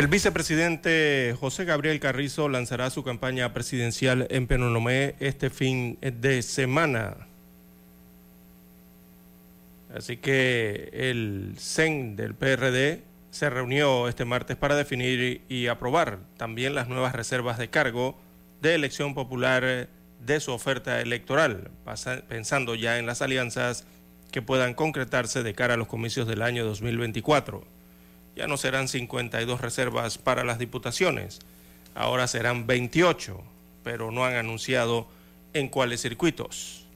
El vicepresidente José Gabriel Carrizo lanzará su campaña presidencial en Penonomé este fin de semana. Así que el CEN del PRD se reunió este martes para definir y aprobar también las nuevas reservas de cargo de elección popular de su oferta electoral, pensando ya en las alianzas que puedan concretarse de cara a los comicios del año 2024. Ya no serán 52 reservas para las diputaciones, ahora serán 28, pero no han anunciado en cuáles circuitos.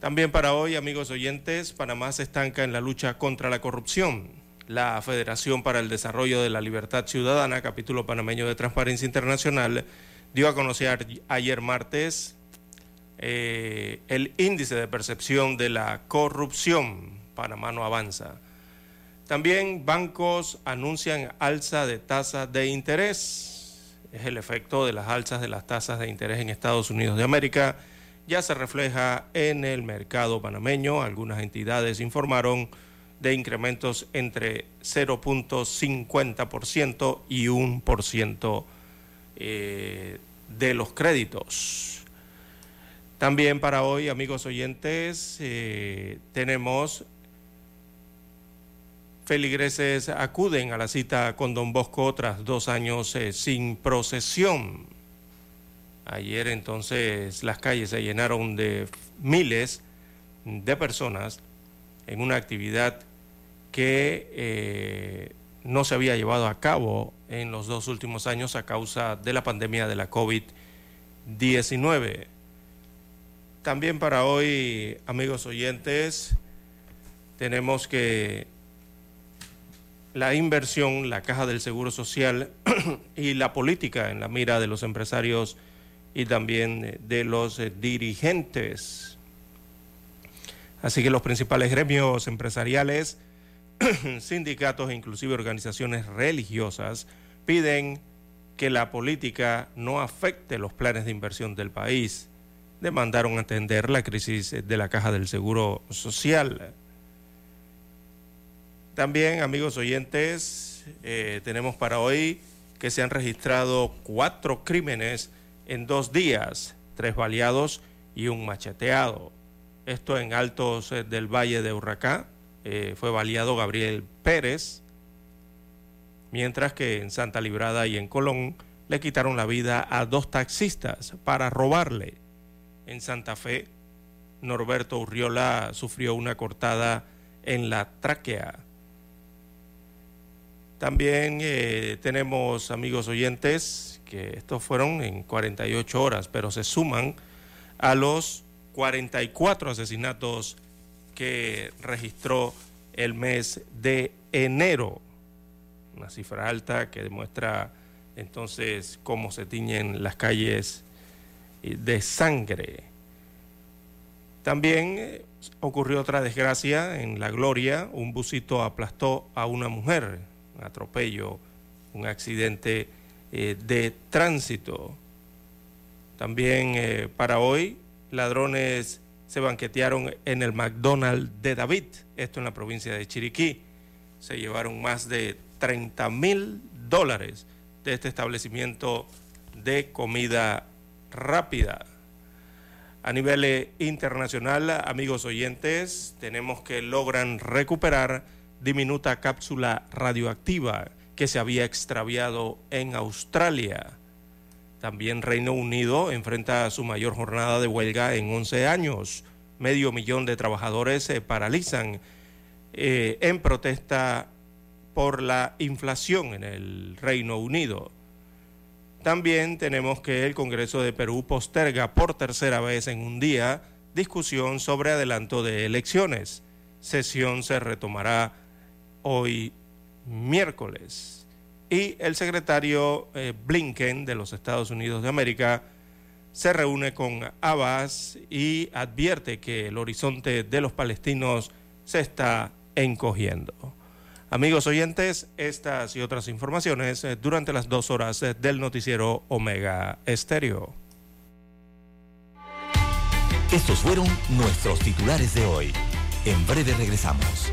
También para hoy, amigos oyentes, Panamá se estanca en la lucha contra la corrupción. La Federación para el Desarrollo de la Libertad Ciudadana, capítulo panameño de Transparencia Internacional, dio a conocer ayer martes eh, el índice de percepción de la corrupción. Panamá no avanza. También bancos anuncian alza de tasa de interés. Es el efecto de las alzas de las tasas de interés en Estados Unidos de América. Ya se refleja en el mercado panameño. Algunas entidades informaron de incrementos entre 0.50% y 1% eh, de los créditos. También para hoy, amigos oyentes, eh, tenemos feligreses acuden a la cita con Don Bosco tras dos años eh, sin procesión. Ayer entonces las calles se llenaron de miles de personas en una actividad que eh, no se había llevado a cabo en los dos últimos años a causa de la pandemia de la COVID-19. También para hoy, amigos oyentes, tenemos que la inversión, la caja del Seguro Social y la política en la mira de los empresarios y también eh, de los eh, dirigentes. Así que los principales gremios empresariales, sindicatos e inclusive organizaciones religiosas piden que la política no afecte los planes de inversión del país. Demandaron atender la crisis eh, de la caja del Seguro Social. También, amigos oyentes, eh, tenemos para hoy que se han registrado cuatro crímenes en dos días, tres baleados y un macheteado. Esto en Altos eh, del Valle de Urracá. eh, fue baleado Gabriel Pérez, mientras que en Santa Librada y en Colón le quitaron la vida a dos taxistas para robarle. En Santa Fe, Norberto Urriola sufrió una cortada en la tráquea. También eh, tenemos amigos oyentes que estos fueron en 48 horas, pero se suman a los 44 asesinatos que registró el mes de enero. Una cifra alta que demuestra entonces cómo se tiñen las calles eh, de sangre. También eh, ocurrió otra desgracia en La Gloria. Un busito aplastó a una mujer, un atropello, un accidente eh, de tránsito. También eh, para hoy, ladrones se banquetearon en el McDonald's de David, esto en la provincia de Chiriquí. Se llevaron más de 30 mil dólares de este establecimiento de comida rápida. A nivel eh, internacional, amigos oyentes, tenemos que logran recuperar diminuta cápsula radioactiva que se había extraviado en Australia. También Reino Unido enfrenta su mayor jornada de huelga en 11 años. Medio millón de trabajadores se paralizan eh, en protesta por la inflación en el Reino Unido. También tenemos que el Congreso de Perú posterga por tercera vez en un día discusión sobre adelanto de elecciones. Sesión se retomará hoy miércoles. Y el secretario eh, Blinken de los Estados Unidos de América se reúne con Abbas y advierte que el horizonte de los palestinos se está encogiendo. Amigos oyentes, estas y otras informaciones eh, durante las dos horas eh, del noticiero Omega Estéreo. Estos fueron nuestros titulares de hoy. En breve regresamos.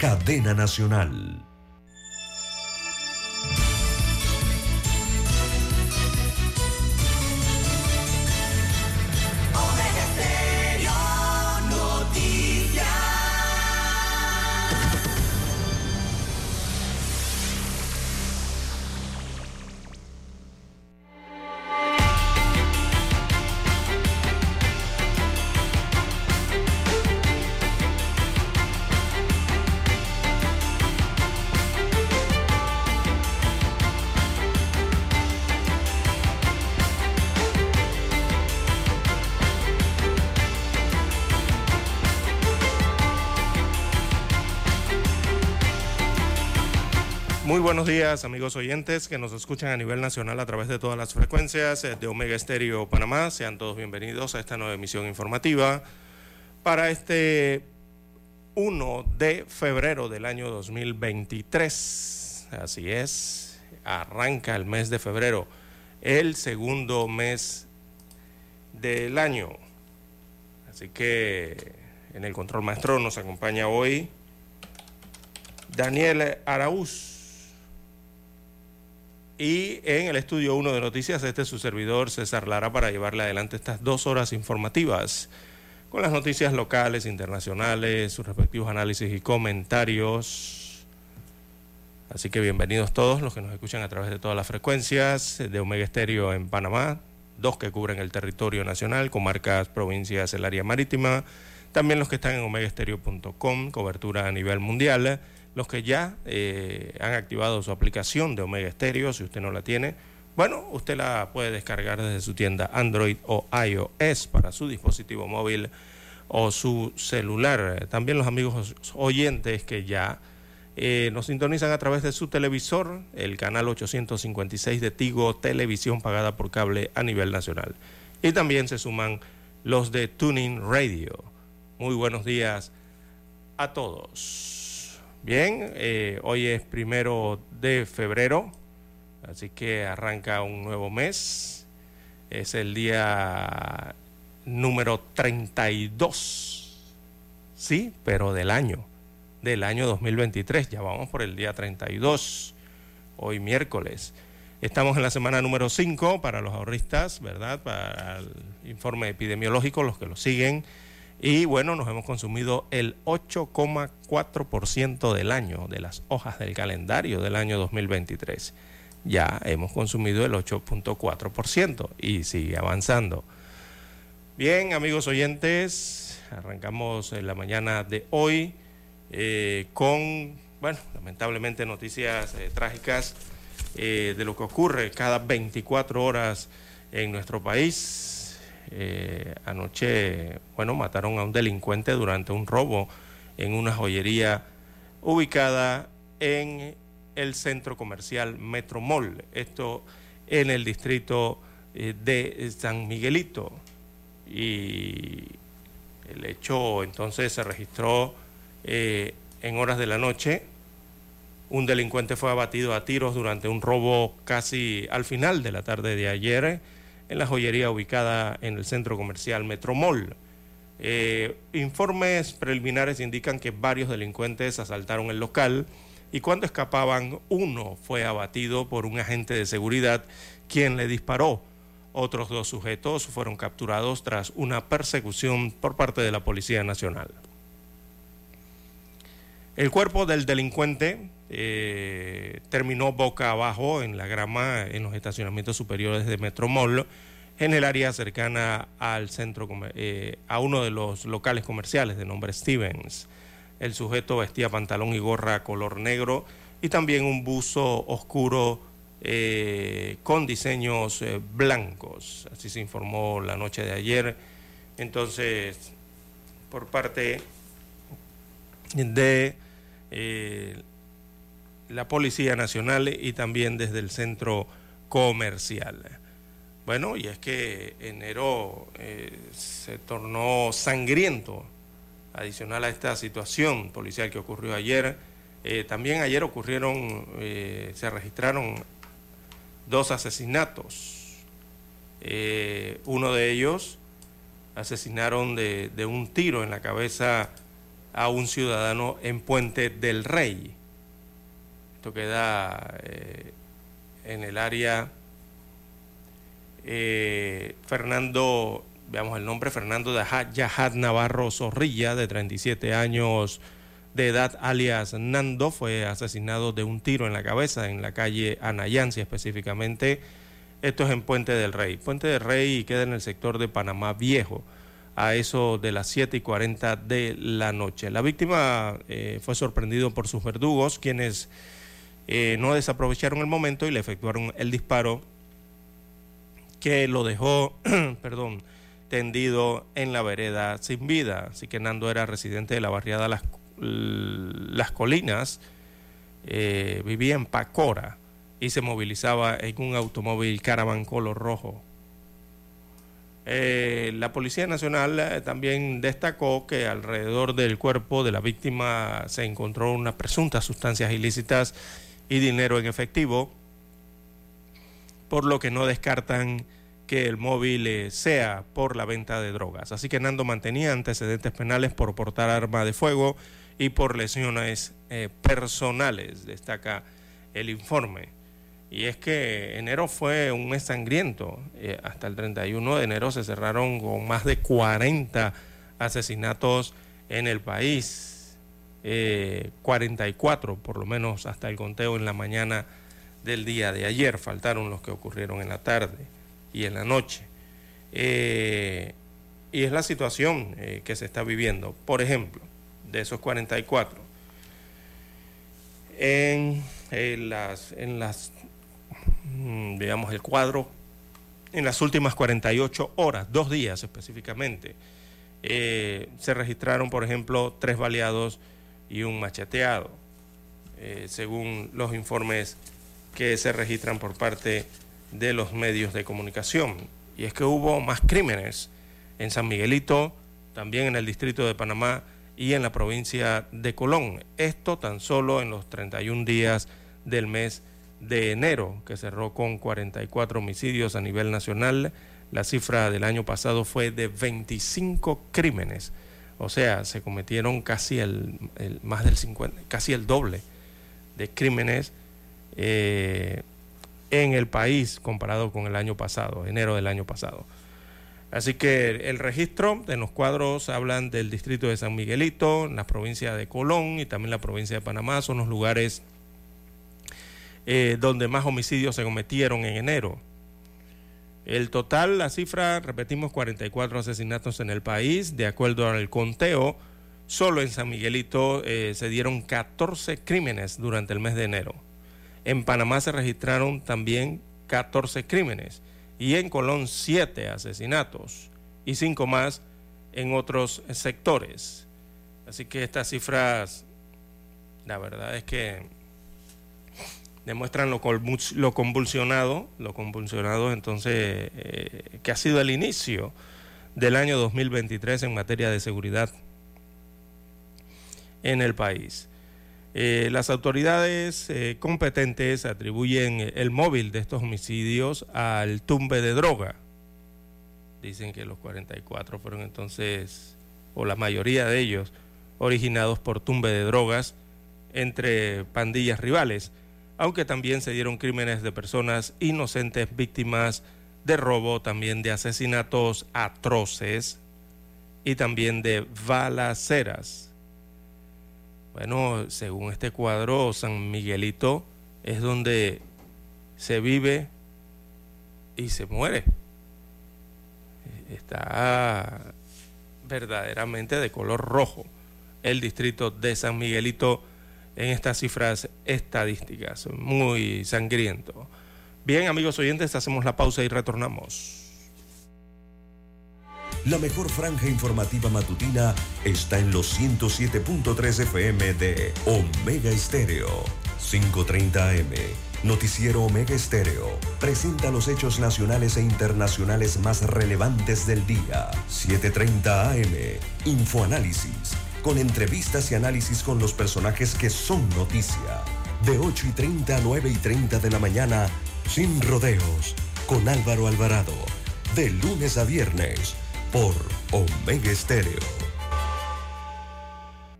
cadena nacional. Amigos oyentes que nos escuchan a nivel nacional a través de todas las frecuencias eh, de Omega Estéreo Panamá. Sean todos bienvenidos a esta nueva emisión informativa para este 1 de febrero del año 2023. Así es, arranca el mes de febrero, el segundo mes del año. Así que en el control maestro nos acompaña hoy Daniel Araúz. Y en el estudio 1 de noticias, este es su servidor César Lara para llevarle adelante estas dos horas informativas. Con las noticias locales, internacionales, sus respectivos análisis y comentarios. Así que bienvenidos todos los que nos escuchan a través de todas las frecuencias de Omega Estéreo en Panamá, dos que cubren el territorio nacional, comarcas, provincias, el área marítima, también los que están en omegaestereo.com, cobertura a nivel mundial los que ya eh, han activado su aplicación de Omega Stereo, si usted no la tiene, bueno, usted la puede descargar desde su tienda Android o iOS para su dispositivo móvil o su celular. También los amigos oyentes que ya eh, nos sintonizan a través de su televisor, el canal 856 de Tigo, televisión pagada por cable a nivel nacional. Y también se suman los de Tuning Radio. Muy buenos días a todos. Bien, eh, hoy es primero de febrero, así que arranca un nuevo mes. Es el día número 32, sí, pero del año, del año 2023. Ya vamos por el día 32, hoy miércoles. Estamos en la semana número 5 para los ahorristas, ¿verdad? Para el informe epidemiológico, los que lo siguen. Y bueno, nos hemos consumido el 8,4% del año, de las hojas del calendario del año 2023. Ya hemos consumido el 8.4% y sigue avanzando. Bien, amigos oyentes, arrancamos en la mañana de hoy eh, con, bueno, lamentablemente noticias eh, trágicas eh, de lo que ocurre cada 24 horas en nuestro país eh, anoche, bueno, mataron a un delincuente durante un robo en una joyería ubicada en el centro comercial Metromol, esto en el distrito eh, de San Miguelito. Y el hecho entonces se registró eh, en horas de la noche. Un delincuente fue abatido a tiros durante un robo casi al final de la tarde de ayer en la joyería ubicada en el centro comercial Metromol. Eh, informes preliminares indican que varios delincuentes asaltaron el local y cuando escapaban uno fue abatido por un agente de seguridad quien le disparó. Otros dos sujetos fueron capturados tras una persecución por parte de la Policía Nacional. El cuerpo del delincuente eh, terminó boca abajo en la grama en los estacionamientos superiores de Metromol, en el área cercana al centro, eh, a uno de los locales comerciales de nombre Stevens. El sujeto vestía pantalón y gorra color negro y también un buzo oscuro eh, con diseños blancos. Así se informó la noche de ayer. Entonces, por parte de la Policía Nacional y también desde el centro comercial. Bueno, y es que enero eh, se tornó sangriento, adicional a esta situación policial que ocurrió ayer. Eh, también ayer ocurrieron, eh, se registraron dos asesinatos. uno de ellos asesinaron de, de un tiro en la cabeza a un ciudadano en Puente del Rey. Esto queda eh, en el área eh, Fernando, veamos el nombre, Fernando Yahad Navarro Zorrilla, de 37 años de edad, alias Nando, fue asesinado de un tiro en la cabeza en la calle Anayancia específicamente. Esto es en Puente del Rey. Puente del Rey queda en el sector de Panamá Viejo a eso de las 7 y 40 de la noche. La víctima eh, fue sorprendido por sus verdugos, quienes eh, no desaprovecharon el momento y le efectuaron el disparo que lo dejó, perdón, tendido en la vereda sin vida. Así que Nando era residente de la barriada Las, Las Colinas, eh, vivía en Pacora y se movilizaba en un automóvil Caravan color rojo. Eh, la Policía Nacional también destacó que alrededor del cuerpo de la víctima se encontró unas presuntas sustancias ilícitas y dinero en efectivo, por lo que no descartan que el móvil eh, sea por la venta de drogas. Así que Nando mantenía antecedentes penales por portar arma de fuego y por lesiones eh, personales, destaca el informe. Y es que enero fue un mes sangriento. Eh, hasta el 31 de enero se cerraron con más de 40 asesinatos en el país eh, 44, por lo menos hasta el conteo en la mañana del día de ayer. Faltaron los que ocurrieron en la tarde y en la noche. Eh, y es la situación eh, que se está viviendo. Por ejemplo, de esos 44, en, las, en las, mm, digamos, el cuadro, en las últimas 48 horas, dos días específicamente, eh, se registraron, por ejemplo, tres baleados y un macheteado, eh, según los informes que se registran por parte de los medios de comunicación. Y es que hubo más crímenes en San Miguelito, también en el distrito de Panamá y en la provincia de Colón. Esto tan solo en los 31 días del mes de enero, que cerró con 44 homicidios a nivel nacional. La cifra del año pasado fue de 25 crímenes o sea, se cometieron casi el, más del 50, casi el doble de crímenes eh, en el país comparado con el año pasado, enero del año pasado. Así que el registro en los cuadros hablan del distrito de San Miguelito, la provincia de Colón y también la provincia de Panamá, son los lugares eh, donde más homicidios se cometieron en enero. El total, la cifra, repetimos, 44 asesinatos en el país. De acuerdo al conteo, solo en San Miguelito eh, se dieron 14 crímenes durante el mes de enero. En Panamá se registraron también 14 crímenes y en Colón 7 asesinatos y 5 más en otros sectores. Así que estas cifras, la verdad es que demuestran lo, convulsionado, lo convulsionado entonces eh, que ha sido el inicio del año 2023 en materia de seguridad en el país. Eh, las autoridades eh, competentes atribuyen el móvil de estos homicidios al tumbe de droga. Dicen que los 44 fueron entonces, o la mayoría de ellos, originados por tumbe de drogas entre pandillas rivales, aunque también se dieron crímenes de personas inocentes víctimas de robo, también de asesinatos atroces y también de balaceras. Bueno, según este cuadro, San Miguelito es donde se vive y se muere. Está verdaderamente de color rojo el distrito de San Miguelito en estas cifras estadísticas. Muy sangriento. Bien, amigos oyentes, hacemos la pausa y retornamos. La mejor franja informativa matutina está en los 107.3 FM de Omega Estéreo. 530 AM. Noticiero Omega Estéreo. Presenta los hechos nacionales e internacionales más relevantes del día. 730 AM. Infoanálisis. Con entrevistas y análisis con los personajes que son noticia. De 8 y 30 a 9 y 30 de la mañana. Sin rodeos. Con Álvaro Alvarado. De lunes a viernes por Omega Estéreo.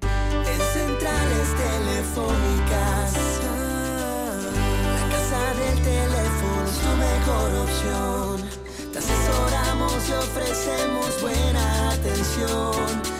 En centrales telefónicas, la casa del teléfono es tu mejor opción. Te asesoramos y ofrecemos buena atención.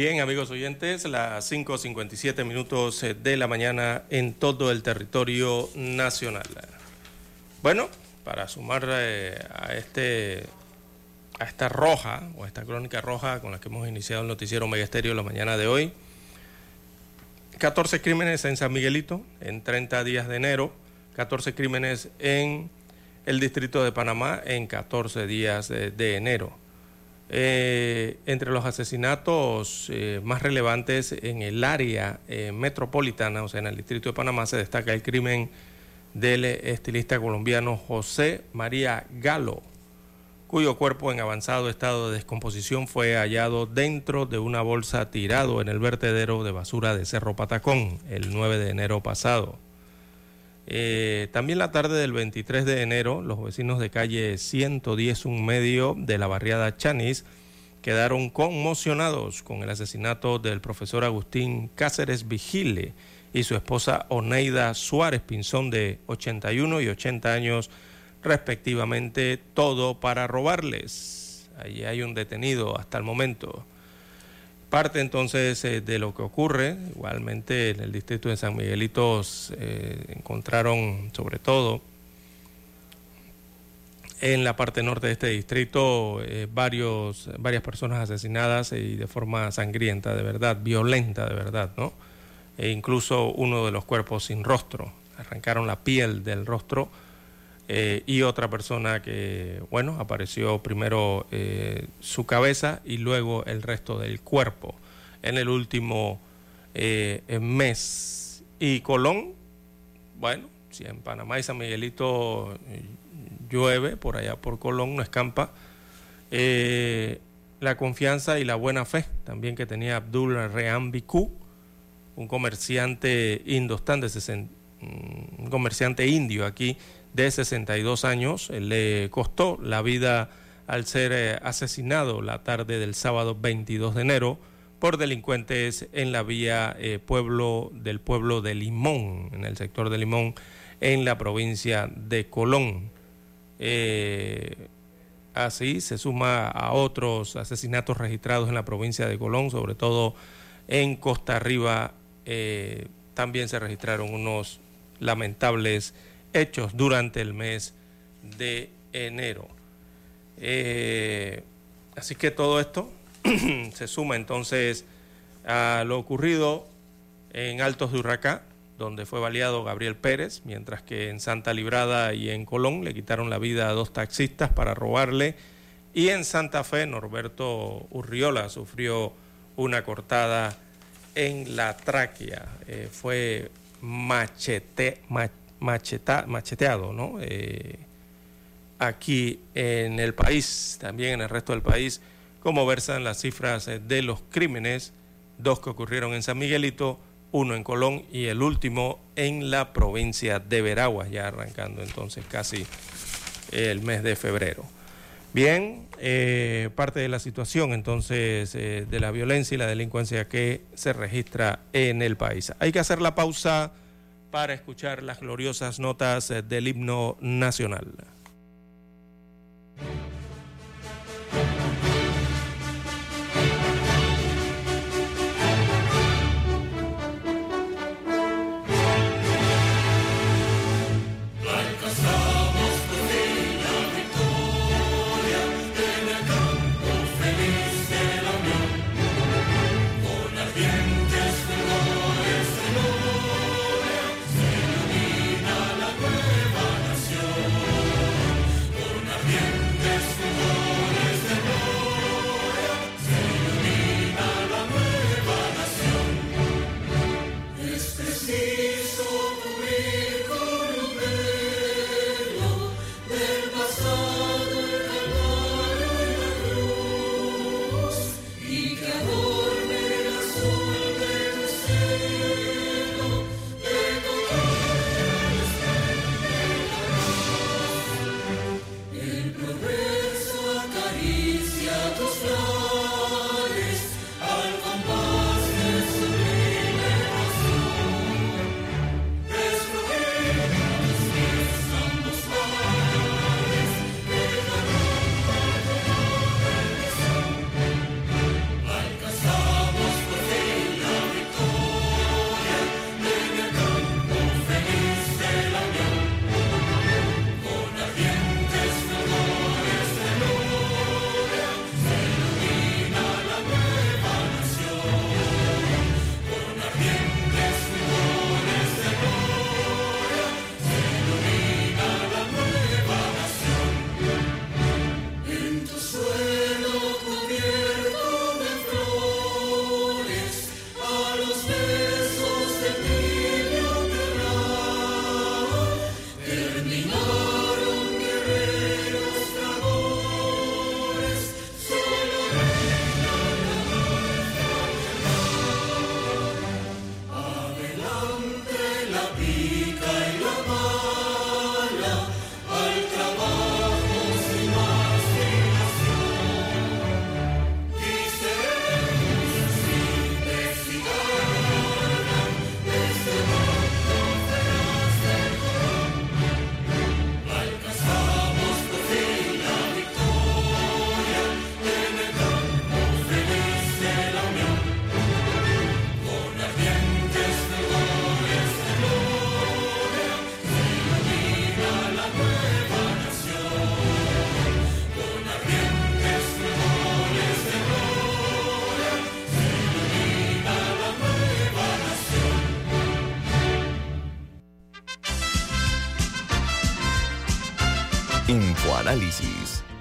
Bien, amigos oyentes, las 5.57 minutos eh, de la mañana en todo el territorio nacional. Bueno, para sumar eh, a, este, a esta roja, o esta crónica roja con la que hemos iniciado el noticiero Megesterio la mañana de hoy, 14 crímenes en San Miguelito en 30 días de enero, 14 crímenes en el distrito de Panamá en 14 días de enero. Eh, entre los asesinatos eh, más relevantes en el área eh, metropolitana, o sea, en el distrito de Panamá, se destaca el crimen del estilista colombiano José María Galo, cuyo cuerpo en avanzado estado de descomposición fue hallado dentro de una bolsa tirado en el vertedero de basura de Cerro Patacón el 9 de enero pasado. Eh, también la tarde del 23 de enero, los vecinos de calle 110 un medio de la barriada Chanis quedaron conmocionados con el asesinato del profesor Agustín Cáceres Vigile y su esposa Oneida Suárez Pinzón de 81 y 80 años respectivamente, todo para robarles. Allí hay un detenido hasta el momento. Parte entonces eh, de lo que ocurre, igualmente en el distrito de San Miguelito eh, encontraron sobre todo en la parte norte de este distrito eh, varios, varias personas asesinadas y de forma sangrienta, de verdad, violenta, de verdad, ¿no? E incluso uno de los cuerpos sin rostro, arrancaron la piel del rostro eh, y otra persona que, bueno, apareció primero eh, su cabeza y luego el resto del cuerpo en el último mes. Y Colón, bueno, si en Panamá y San Miguelito llueve, por allá por Colón no escampa, eh, la confianza y la buena fe también que tenía Abdul Rehan un comerciante indostán de mm, un comerciante indio aquí de 62 años, le costó la vida al ser eh, asesinado la tarde del sábado 22 de enero por delincuentes en la vía eh, pueblo del pueblo de Limón, en el sector de Limón, en la provincia de Colón. Eh, así se suma a otros asesinatos registrados en la provincia de Colón, sobre todo en Costa Arriba. Eh, también se registraron unos lamentables hechos durante el mes de enero. Eh, así que todo esto se suma entonces a lo ocurrido en Altos de Urracá, donde fue baleado Gabriel Pérez, mientras que en Santa Librada y en Colón le quitaron la vida a dos taxistas para robarle. Y en Santa Fe, Norberto Urriola sufrió una cortada en la tráquea. Eh, fue machete, macheteado, ¿no? Eh, aquí en el país, también en el resto del país, como versan las cifras eh, de los crímenes, dos que ocurrieron en San Miguelito, uno en Colón y el último en la provincia de Veraguas, ya arrancando entonces casi el mes de febrero. Bien, eh, parte de la situación entonces de la violencia y la delincuencia que se registra en el país. Hay que hacer la pausa para escuchar las gloriosas notas eh, del himno nacional.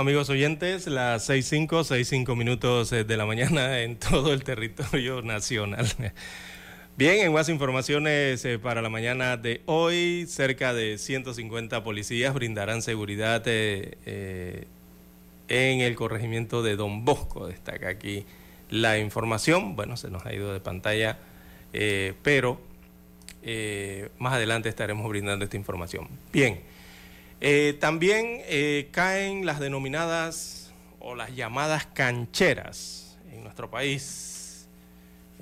Amigos oyentes, las 6.5, 6.5 minutos eh, de la mañana en todo el territorio nacional. Bien, en más informaciones eh, para la mañana de hoy, cerca de 150 policías brindarán seguridad eh, en el corregimiento de Don Bosco. Destaca aquí la información. Bueno, se nos ha ido de pantalla, pero más adelante estaremos brindando esta información. Bien, también caen las denominadas o las llamadas cancheras en nuestro país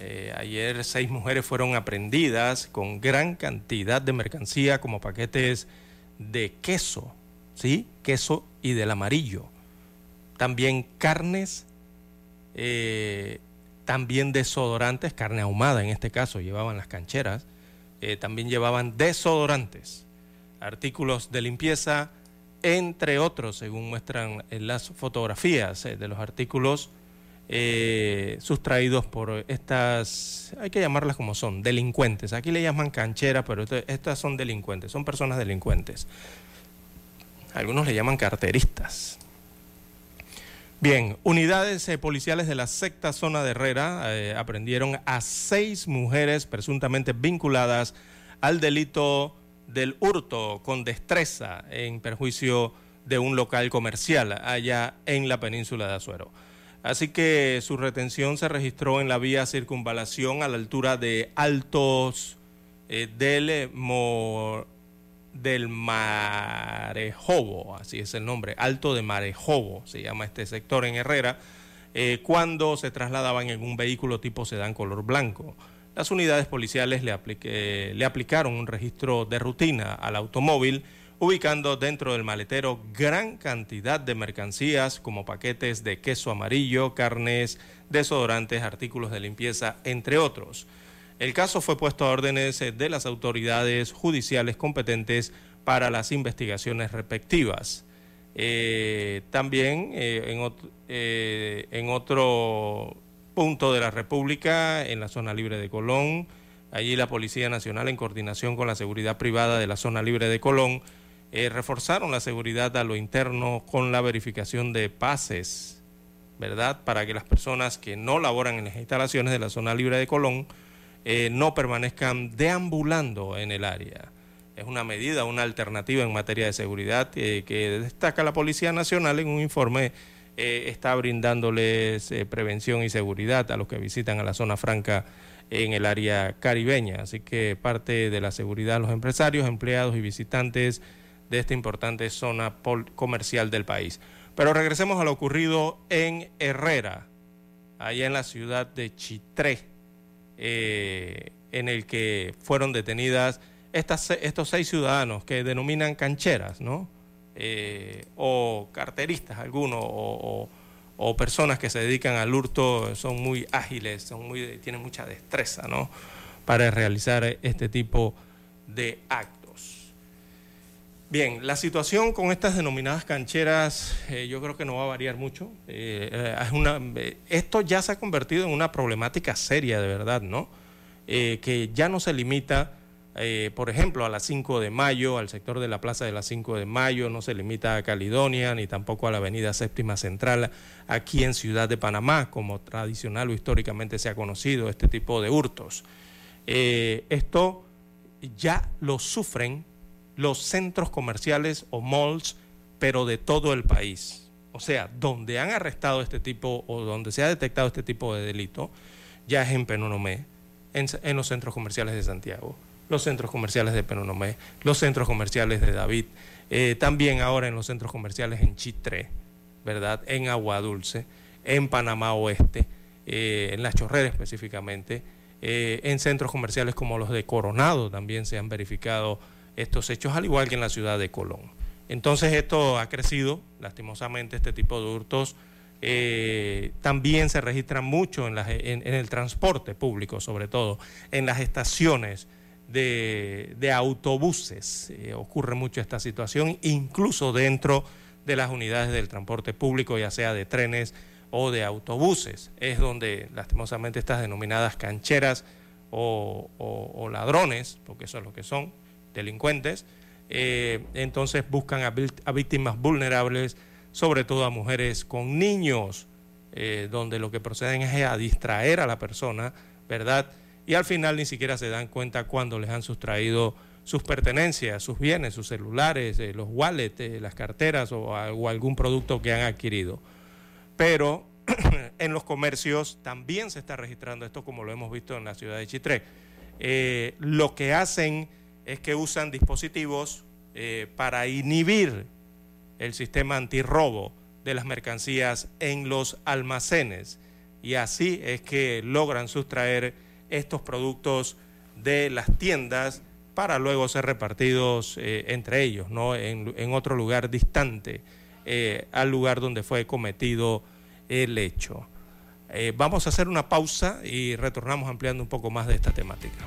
eh, ayer seis mujeres fueron aprendidas con gran cantidad de mercancía como paquetes de queso, ¿sí? Queso y del amarillo. También carnes, eh, también desodorantes, carne ahumada en este caso, llevaban las cancheras. Eh, también llevaban desodorantes, artículos de limpieza, entre otros, según muestran las fotografías de los artículos eh, sustraídos por estas, hay que llamarlas como son, delincuentes. Aquí le llaman canchera, pero estas son delincuentes, son personas delincuentes. Algunos le llaman carteristas. Bien, unidades eh, policiales de la sexta zona de Herrera eh, aprendieron a seis mujeres presuntamente vinculadas al delito del hurto con destreza en perjuicio de un local comercial allá en la península de Azuero. Así que su retención se registró en la vía circunvalación a la altura de Altos eh, del, del Marejobo, así es el nombre, Alto de Marejobo, se llama este sector en Herrera, eh, cuando se trasladaban en un vehículo tipo sedán color blanco. Las unidades policiales le, aplicaron un registro de rutina al automóvil ubicando dentro del maletero gran cantidad de mercancías como paquetes de queso amarillo, carnes, desodorantes, artículos de limpieza, entre otros. El caso fue puesto a órdenes de las autoridades judiciales competentes para las investigaciones respectivas. Eh, también eh, eh, en otro punto de la República, en la zona libre de Colón, allí la Policía Nacional en coordinación con la Seguridad Privada de la zona libre de Colón, eh, reforzaron la seguridad a lo interno con la verificación de pases, ¿verdad? Para que las personas que no laboran en las instalaciones de la zona libre de Colón eh, no permanezcan deambulando en el área. Es una medida, una alternativa en materia de seguridad eh, que destaca la Policía Nacional en un informe. Está brindándoles prevención y seguridad a los que visitan a la zona franca en el área caribeña. Así que parte de la seguridad de los empresarios, empleados y visitantes de esta importante zona comercial del país. Pero regresemos a lo ocurrido en Herrera, allá en la ciudad de Chitré, eh, en el que fueron detenidas estas, estos seis ciudadanos que denominan cancheras, ¿no? Eh, o carteristas algunos, o, personas que se dedican al hurto, son muy ágiles, son muy, tienen mucha destreza, ¿no? Para realizar este tipo de actos. Bien, la situación con estas denominadas cancheras eh, yo creo que no va a variar mucho. Eh, esto ya se ha convertido en una problemática seria de verdad, ¿no? que ya no se limita, por ejemplo, a las 5 de mayo, al sector de la Plaza de las 5 de mayo, no se limita a Caledonia ni tampoco a la Avenida Séptima Central, aquí en Ciudad de Panamá, como tradicional o históricamente se ha conocido este tipo de hurtos. esto ya lo sufren los centros comerciales o malls, pero de todo el país. O sea, donde han arrestado este tipo o donde se ha detectado este tipo de delito, ya es en Penonomé, en, los centros comerciales de Santiago. Los centros comerciales de Penonomé, los centros comerciales de David, eh, también ahora en los centros comerciales en Chitré, ¿verdad? En Agua Dulce, en Panamá Oeste, eh, en La Chorrera específicamente, eh, en centros comerciales como los de Coronado también se han verificado estos hechos, al igual que en la ciudad de Colón. Entonces esto ha crecido, lastimosamente, este tipo de hurtos. también se registran mucho en, el transporte público, sobre todo en las estaciones de, autobuses. Eh, ocurre mucho esta situación, incluso dentro de las unidades del transporte público, ya sea de trenes o de autobuses. Es donde lastimosamente estas denominadas cancheras o, ladrones, porque eso es lo que son, delincuentes, eh, entonces buscan a, víctimas vulnerables, sobre todo a mujeres con niños, eh, donde lo que proceden es a distraer a la persona, ¿verdad? Y al final ni siquiera se dan cuenta cuando les han sustraído sus pertenencias, sus bienes, sus celulares, eh, los wallets, eh, las carteras o, algún producto que han adquirido. Pero en los comercios también se está registrando esto como lo hemos visto en la ciudad de Chitré. Eh, lo que hacen es que usan dispositivos para inhibir el sistema antirrobo de las mercancías en los almacenes y así es que logran sustraer estos productos de las tiendas para luego ser repartidos eh, entre ellos, ¿no? En, otro lugar distante eh, al lugar donde fue cometido el hecho. Eh, vamos a hacer una pausa y retornamos ampliando un poco más de esta temática.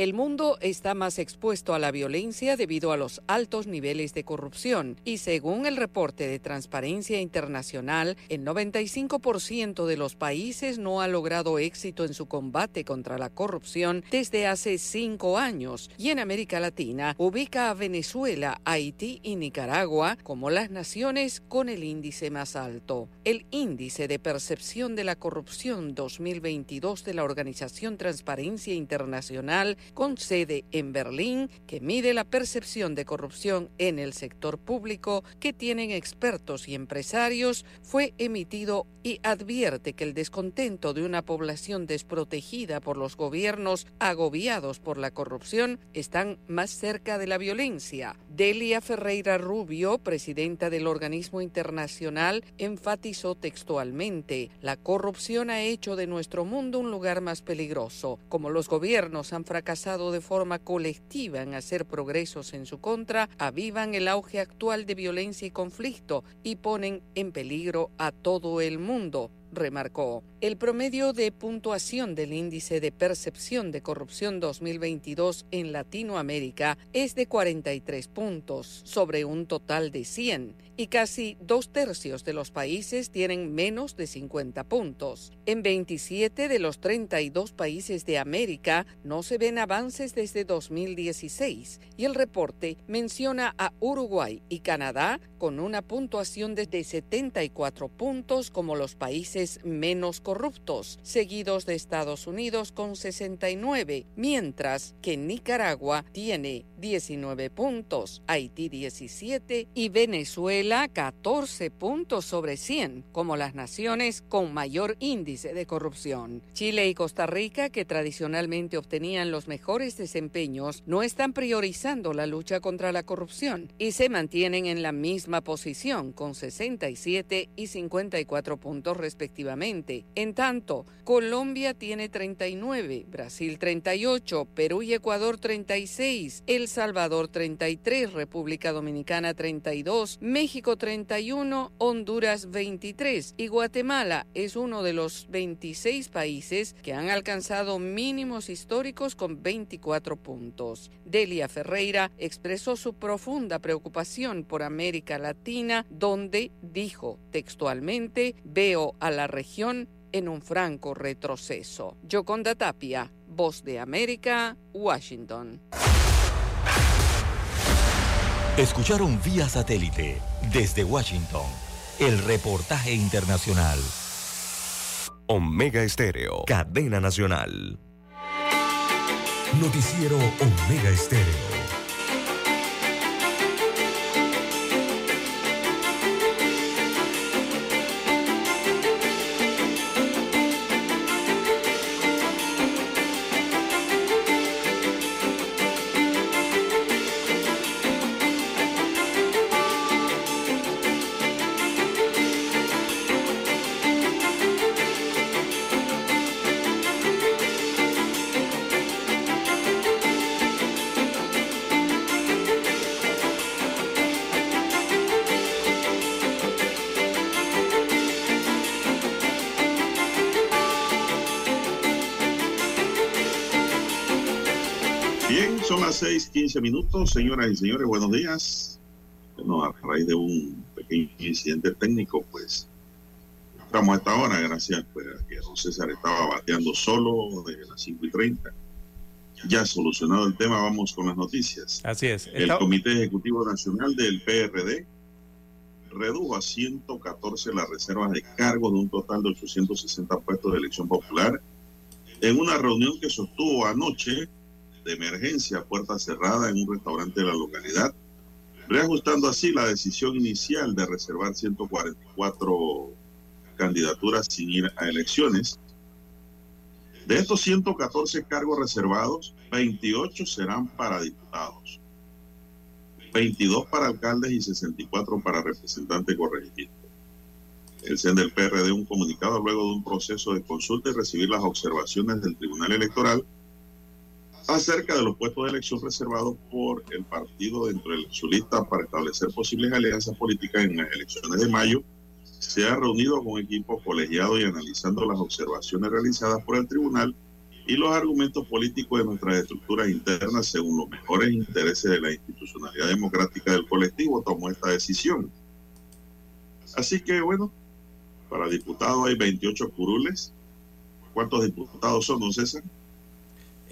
El mundo está más expuesto a la violencia debido a los altos niveles de corrupción y según el reporte de Transparencia Internacional, el 95% de los países no ha logrado éxito en su combate contra la corrupción desde hace cinco años y en América Latina ubica a Venezuela, Haití y Nicaragua como las naciones con el índice más alto. El índice de percepción de la corrupción 2022 de la Organización Transparencia Internacional con sede en Berlín, que mide la percepción de corrupción en el sector público que tienen expertos y empresarios, fue emitido y advierte que el descontento de una población desprotegida por los gobiernos agobiados por la corrupción están más cerca de la violencia. Delia Ferreira Rubio, presidenta del organismo internacional, enfatizó textualmente, la corrupción ha hecho de nuestro mundo un lugar más peligroso. Como los gobiernos han fracasado de forma colectiva en hacer progresos en su contra, avivan el auge actual de violencia y conflicto y ponen en peligro a todo el mundo remarcó. El promedio de puntuación del índice de percepción de corrupción 2022 en Latinoamérica es de 43 puntos sobre un total de 100 y casi dos tercios de los países tienen menos de 50 puntos. En 27 de los 32 países de América no se ven avances desde 2016 y el reporte menciona a Uruguay y Canadá con una puntuación de 74 puntos como los países menos corruptos, seguidos de Estados Unidos con 69, mientras que Nicaragua tiene 19 puntos, Haití 17 y Venezuela 14 puntos sobre 100, como las naciones con mayor índice de corrupción. Chile y Costa Rica, que tradicionalmente obtenían los mejores desempeños, no están priorizando la lucha contra la corrupción y se mantienen en la misma posición con 67 y 54 puntos respectivamente En tanto, Colombia tiene 39, Brasil 38, Perú y Ecuador 36, El Salvador 33, República Dominicana 32, México 31, Honduras 23 y Guatemala es uno de los 26 países que han alcanzado mínimos históricos con 24 puntos. Delia Ferreira expresó su profunda preocupación por América Latina, donde dijo textualmente, veo a la región en un franco retroceso. Yoconda Tapia, Voz de América, Washington. Escucharon vía satélite desde Washington el reportaje internacional. Omega Estéreo, cadena nacional. Noticiero Omega Estéreo. 15 minutos, señoras y señores, buenos días. Bueno, a raíz de un pequeño incidente técnico, pues estamos a esta hora, gracias pues, a que don César estaba bateando solo desde las 5 y 30. Ya solucionado el tema, vamos con las noticias. Así es. El Está... Comité Ejecutivo Nacional del PRD redujo a 114 las reservas de cargos de un total de 860 puestos de elección popular en una reunión que sostuvo anoche de emergencia puerta cerrada en un restaurante de la localidad, reajustando así la decisión inicial de reservar 144 candidaturas sin ir a elecciones. De estos 114 cargos reservados, 28 serán para diputados, 22 para alcaldes y 64 para representantes corregimientos. El CEN del PRD un comunicado luego de un proceso de consulta y recibir las observaciones del Tribunal Electoral acerca de los puestos de elección reservados por el partido dentro de su lista para establecer posibles alianzas políticas en las elecciones de mayo, se ha reunido con equipo colegiado y analizando las observaciones realizadas por el tribunal y los argumentos políticos de nuestras estructuras internas según los mejores intereses de la institucionalidad democrática del colectivo, tomó esta decisión. Así que bueno, para diputados hay 28 curules. ¿Cuántos diputados son, don César?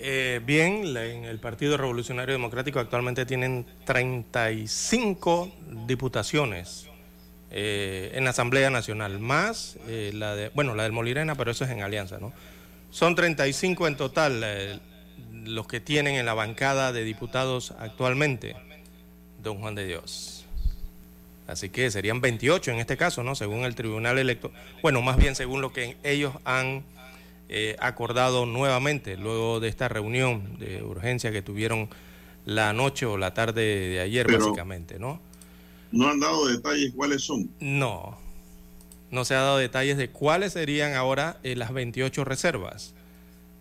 Eh, bien, en el Partido Revolucionario Democrático actualmente tienen 35 diputaciones eh, en la Asamblea Nacional, más eh, la de, bueno, la del Molirena, pero eso es en alianza, ¿no? Son 35 en total los que tienen en la bancada de diputados actualmente, don Juan de Dios. Así que serían 28 en este caso, ¿no? Según el Tribunal Electoral, bueno, más bien según lo que ellos han eh, acordado nuevamente luego de esta reunión de urgencia que tuvieron la noche o la tarde de ayer, básicamente, ¿no? ¿No han dado detalles cuáles son? No, no se ha dado detalles de cuáles serían ahora eh, las 28 reservas.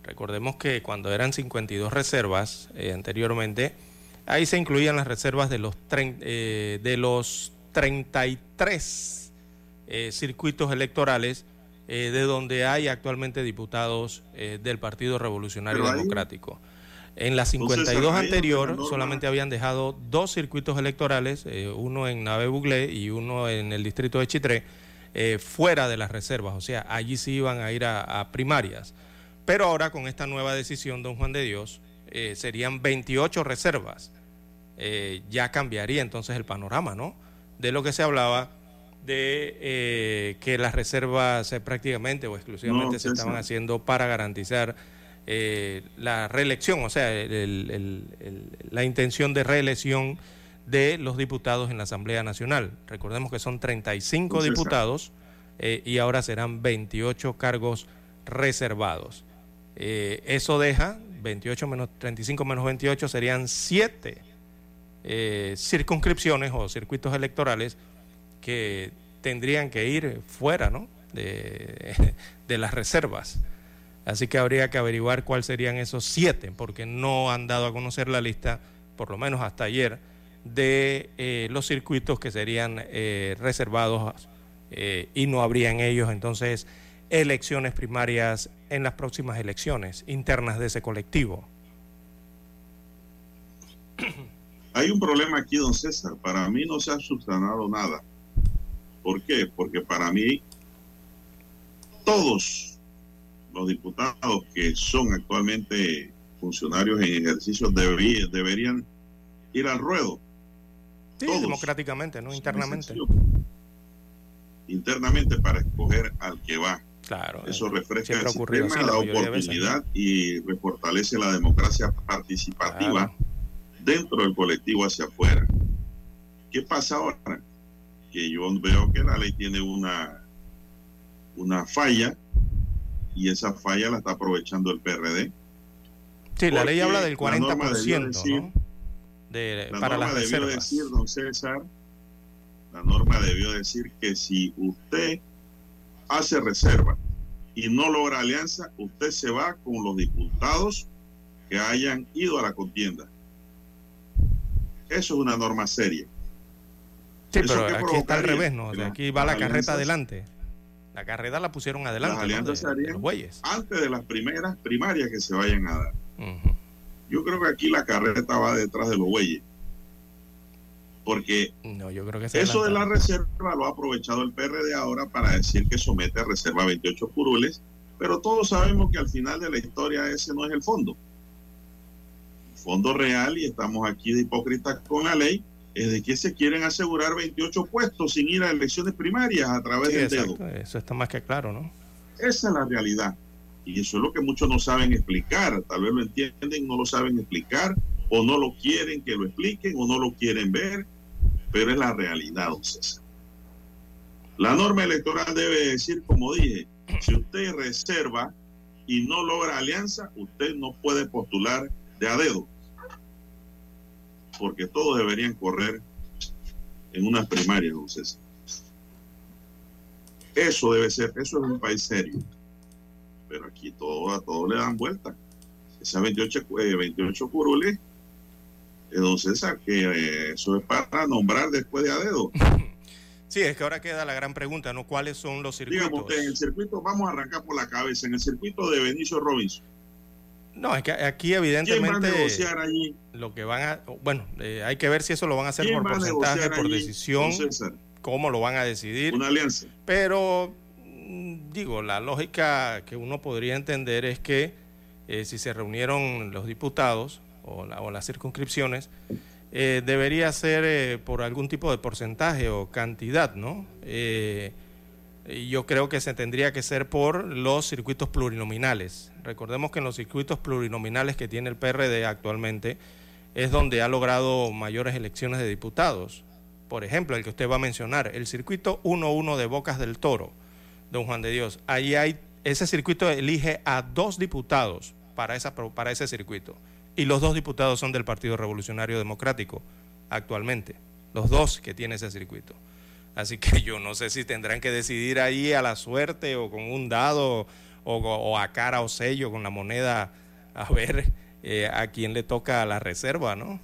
Recordemos que cuando eran 52 reservas eh, anteriormente, ahí se incluían las reservas de los, de los 33 circuitos electorales eh, de donde hay actualmente diputados eh, del Partido Revolucionario Democrático. En la 52 anterior solamente habían dejado dos circuitos electorales, eh, uno en Nave Buglé y uno en el distrito de Chitré, fuera de las reservas, o sea, allí sí iban a ir a, primarias. Pero ahora con esta nueva decisión, don Juan de Dios, serían 28 reservas. ya cambiaría entonces el panorama, ¿no? De lo que se hablaba de eh, que las reservas eh, prácticamente o exclusivamente se estaban haciendo para garantizar eh, la reelección, o sea, la intención de reelección de los diputados en la Asamblea Nacional. Recordemos que son 35 diputados y ahora serán 28 cargos reservados. eso deja 28 menos 35 menos 28 serían 7 circunscripciones o circuitos electorales que tendrían que ir fuera, ¿no? de, de las reservas. Así que habría que averiguar cuáles serían esos siete, porque no han dado a conocer la lista, por lo menos hasta ayer, de eh, los circuitos que serían eh, reservados eh, y no habría en ellos entonces elecciones primarias en las próximas elecciones internas de ese colectivo. Hay un problema aquí, don César. Para mí no se ha subsanado nada. ¿Por qué? Porque para mí todos los diputados que son actualmente funcionarios en ejercicio deberían ir al ruedo. Sí, democráticamente, no internamente. Internamente para escoger al que va. Claro. Eso refresca el sistema, la oportunidad y refortalece la democracia participativa dentro del colectivo hacia afuera. ¿Qué pasa ahora? Que yo veo que la ley tiene una, una falla y esa falla la está aprovechando el PRD. Sí, la ley habla del 40%, ¿no? De, la para norma las debió decir, don César, la norma debió decir que si usted hace reserva y no logra alianza, usted se va con los diputados que hayan ido a la contienda. Eso es una norma seria. Sí, pero aquí está al revés, ¿no? aquí va la carreta adelante. La carrera la pusieron adelante. Las alianzas antes de las primeras primarias que se vayan a dar. Yo creo que aquí la carreta va detrás de los bueyes. Porque no, yo creo que eso de la reserva lo ha aprovechado el PRD ahora para decir que somete a reserva 28 curules, pero todos sabemos que al final de la historia ese no es el fondo. El fondo real, y estamos aquí de hipócritas con la ley, es de que se quieren asegurar 28 puestos sin ir a elecciones primarias a través del dedo. Eso está más que claro, ¿no? Esa es la realidad. Y eso es lo que muchos no saben explicar. Tal vez lo entienden, no lo saben explicar, o no lo quieren que lo expliquen, o no lo quieren ver, pero es la realidad, don César. La norma electoral debe decir, como dije, si usted reserva y no logra alianza, usted no puede postular de a dedo porque todos deberían correr en unas primarias, don César. Eso debe ser, eso es un país serio. Pero aquí todo, a todos le dan vuelta. Esas 28, 28 curules, de don César, que eh, eso es para nombrar después de a dedo. Sí, es que ahora queda la gran pregunta, ¿no? ¿Cuáles son los circuitos? Digamos usted, en el circuito, vamos a arrancar por la cabeza, en el circuito de Benicio Robinson no, es que aquí evidentemente allí? lo que van a, bueno, eh, hay que ver si eso lo van a hacer por porcentaje, por decisión, cómo lo van a decidir. Una alianza. Pero mm, digo, la lógica que uno podría entender es que eh, si se reunieron los diputados o, las circunscripciones, eh, debería ser por algún tipo de porcentaje o cantidad, ¿no? Yo creo que se tendría que ser por los circuitos plurinominales. Recordemos que en los circuitos plurinominales que tiene el PRD actualmente es donde ha logrado mayores elecciones de diputados. Por ejemplo, el que usted va a mencionar, el circuito 1-1 de Bocas del Toro, don Juan de Dios. Ahí hay, ese circuito elige a dos diputados para, esa, para ese circuito. Y los dos diputados son del Partido Revolucionario Democrático actualmente. Los dos que tiene ese circuito. Así que yo no sé si tendrán que decidir ahí a la suerte o con un dado o, a cara o sello con la moneda a ver eh, a quién le toca la reserva, ¿no?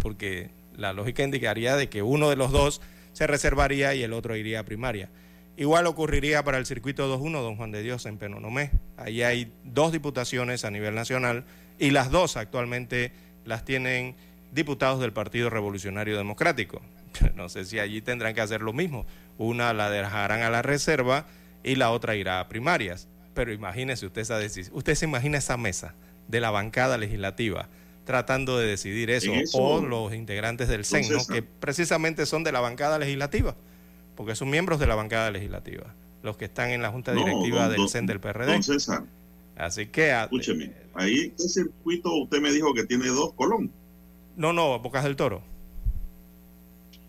Porque la lógica indicaría de que uno de los dos se reservaría y el otro iría a primaria. Igual ocurriría para el circuito 2-1, don Juan de Dios, en Penonomé. Ahí hay dos diputaciones a nivel nacional y las dos actualmente las tienen diputados del Partido Revolucionario Democrático. No sé si allí tendrán que hacer lo mismo. Una la dejarán a la reserva y la otra irá a primarias. Pero imagínese usted esa decisión. Usted se imagina esa mesa de la bancada legislativa tratando de decidir eso, o los integrantes del CEN, que precisamente son de la bancada legislativa, porque son miembros de la bancada legislativa, los que están en la junta directiva del CEN del PRD. Así que... Escúcheme, ahí, ¿qué circuito usted me dijo que tiene dos Colón? No, no, Bocas del Toro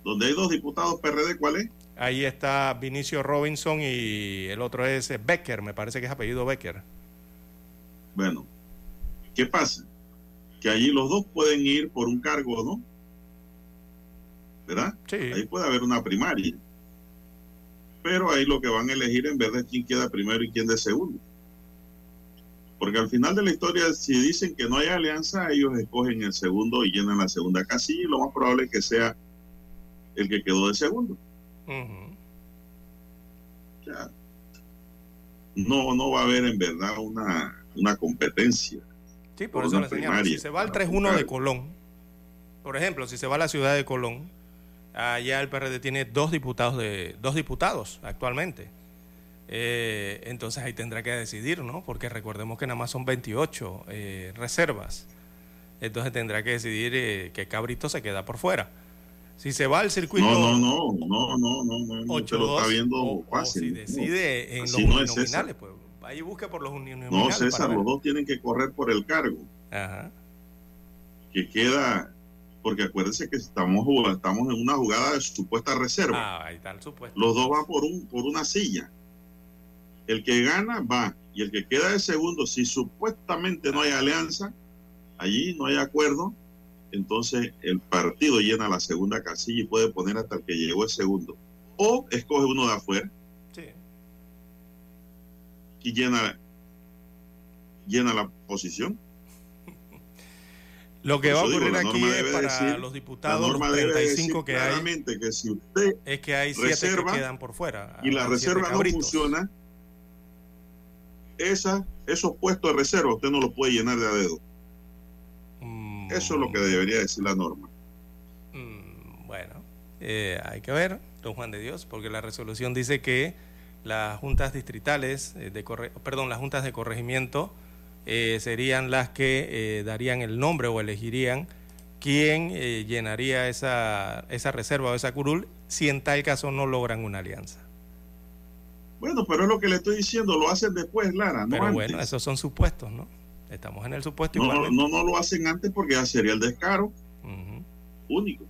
donde hay dos diputados PRD, ¿cuál es? Ahí está Vinicio Robinson y el otro es Becker, me parece que es apellido Becker. Bueno, ¿qué pasa? Que allí los dos pueden ir por un cargo, ¿no? ¿Verdad? Sí. Ahí puede haber una primaria. pero ahí lo que van a elegir en vez de quién queda primero y quién de segundo. Porque al final de la historia, si dicen que no hay alianza, ellos escogen el segundo y llenan la segunda casilla y lo más probable es que sea el que quedó de segundo. no, no va a haber en verdad una, una competencia. Sí, por, eso le señalo. Si se va al 3-1 de Colón, por ejemplo, si se va a la ciudad de Colón, allá el PRD tiene dos diputados de dos diputados actualmente. Eh, entonces ahí tendrá que decidir, ¿no? Porque recordemos que nada más son 28 eh, reservas. Entonces tendrá que decidir eh, que Cabrito se queda por fuera. Si se va al circuito. No, no, no, no, no, no, no, te lo está viendo fácil. si decide en los uninominales, pues ahí busca por los uninominales. No, César, los dos tienen que correr por el cargo. Ajá. Que queda, porque acuérdense que estamos, estamos en una jugada de supuesta reserva. Ah, ahí está el supuesto. Los dos van por, un, por una silla. El que gana va y el que queda de segundo, si supuestamente no hay alianza, allí no hay acuerdo, entonces el partido llena la segunda casilla y puede poner hasta el que llegó el segundo. O escoge uno de afuera. Sí. Y llena, llena la posición. Lo que va a ocurrir aquí es para los diputados, los 35 que hay, que si usted es que hay siete que quedan por fuera. Y la reserva no funciona, esa, esos puestos de reserva usted no los puede llenar de a dedo. Eso es lo que debería decir la norma. Mm, bueno, eh, hay que ver, don Juan de Dios, porque la resolución dice que las juntas distritales, eh, de perdón, las juntas de corregimiento eh, serían las que darían el nombre o elegirían quién llenaría esa, esa reserva o esa curul si en tal caso no logran una alianza. Bueno, pero es lo que le estoy diciendo, lo hacen después, Lara. No pero bueno, esos son supuestos, ¿no? Estamos en el supuesto no, No, no, lo hacen antes porque ya sería el descaro único.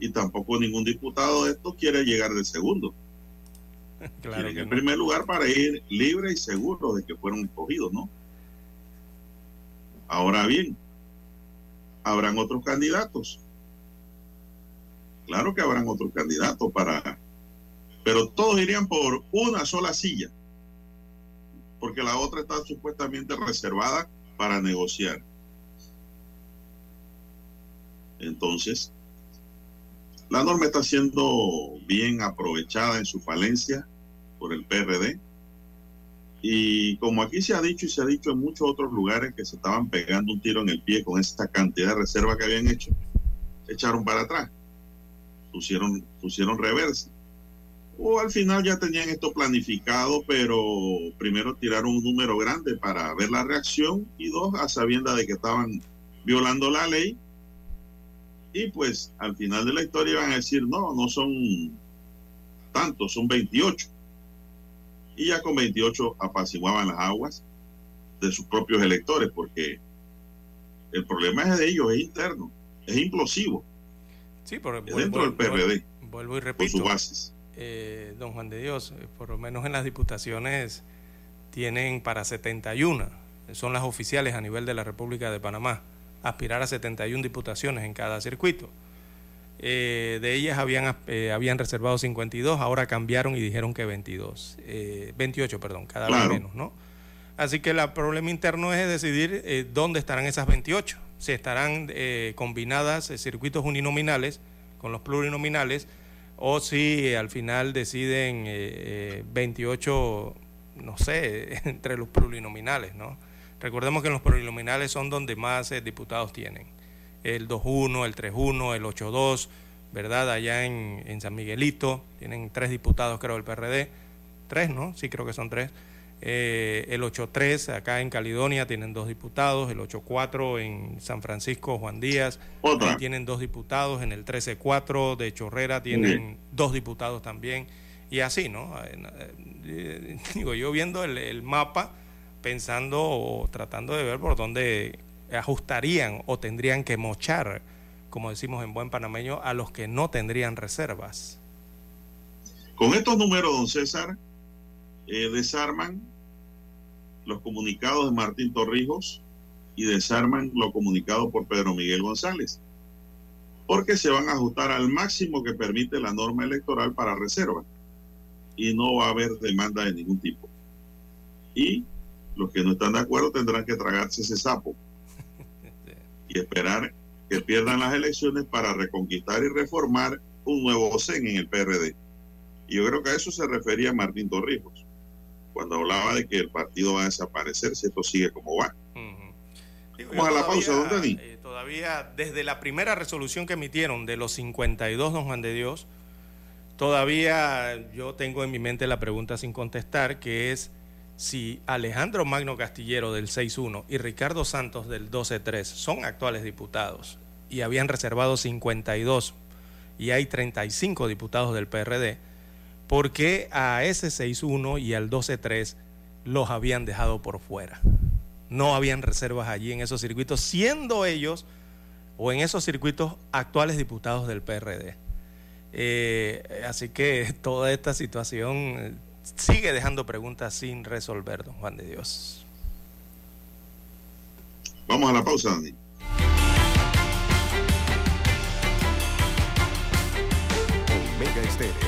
Y tampoco ningún diputado de estos quiere llegar de segundo. claro en primer lugar para ir libre y seguro de que fueron escogidos, ¿no? Ahora bien, habrán otros candidatos. Claro que habrán otros candidatos para pero todos irían por una sola silla, porque la otra está supuestamente reservada para negociar. Entonces, la norma está siendo bien aprovechada en su falencia por el PRD. Y como aquí se ha dicho y se ha dicho en muchos otros lugares que se estaban pegando un tiro en el pie con esta cantidad de reserva que habían hecho, echaron para atrás, pusieron, pusieron reversa o al final ya tenían esto planificado, pero primero tiraron un número grande para ver la reacción y dos, a sabienda de que estaban violando la ley. Y pues al final de la historia iban a decir, no, no son tantos, son 28. Y ya con 28 apaciguaban las aguas de sus propios electores, porque el problema es de ellos, es interno, es implosivo. Sí, por, dentro del PRD. Vuelvo y repito. Por sus bases eh, don Juan de Dios, eh, por lo menos en las diputaciones tienen para 71, son las oficiales a nivel de la República de Panamá, aspirar a 71 diputaciones en cada circuito. Eh, de ellas habían, habían reservado 52, ahora cambiaron y dijeron que 22, 28, perdón, cada vez menos, ¿no? Así que el problema interno es decidir dónde estarán esas 28, si estarán combinadas circuitos uninominales con los plurinominales o si al final deciden 28, eh, eh, no sé, entre los plurinominales, ¿no? Recordemos que los plurinominales son donde más eh, diputados tienen. El 2-1, el 3-1, el 8-2, ¿verdad? Allá en, en, San Miguelito tienen tres diputados, creo, del PRD. Tres, ¿no? Sí, creo que son tres. Eh, el 8-3 acá en Caledonia tienen dos diputados, el 8-4 en San Francisco Juan Díaz tienen dos diputados, en el 13-4 de Chorrera tienen dos diputados también, y así, ¿no? Eh, eh, digo, yo viendo el, mapa, pensando o tratando de ver por dónde ajustarían o tendrían que mochar, como decimos en buen panameño, a los que no tendrían reservas. Con estos números, don César, eh, desarman los comunicados de Martín Torrijos y desarman lo comunicado por Pedro Miguel González, porque se van a ajustar al máximo que permite la norma electoral para reserva. y no va a haber demanda de ningún tipo. Y los que no están de acuerdo tendrán que tragarse ese sapo y esperar que pierdan las elecciones para reconquistar y reformar un nuevo CEN en el PRD. Y yo creo que a eso se refería Martín Torrijos, cuando hablaba de que el partido va a desaparecer si esto sigue como va. Vamos a la pausa, don Dani. Eh, todavía, desde la primera resolución que emitieron de los 52, don Juan de Dios, todavía yo tengo en mi mente la pregunta sin contestar, que es si Alejandro Magno Castillero del 6-1 y Ricardo Santos del 12-3 son actuales diputados y habían reservado 52 y hay 35 diputados del PRD, ¿por qué a ese 6-1 y al 12-3 los habían dejado por fuera? No habían reservas allí en esos circuitos, siendo ellos o en esos circuitos actuales diputados del PRD. Eh, así que toda esta situación sigue dejando preguntas sin resolver, don Juan de Dios. Vamos a la pausa, Dani. Omega Estéreo,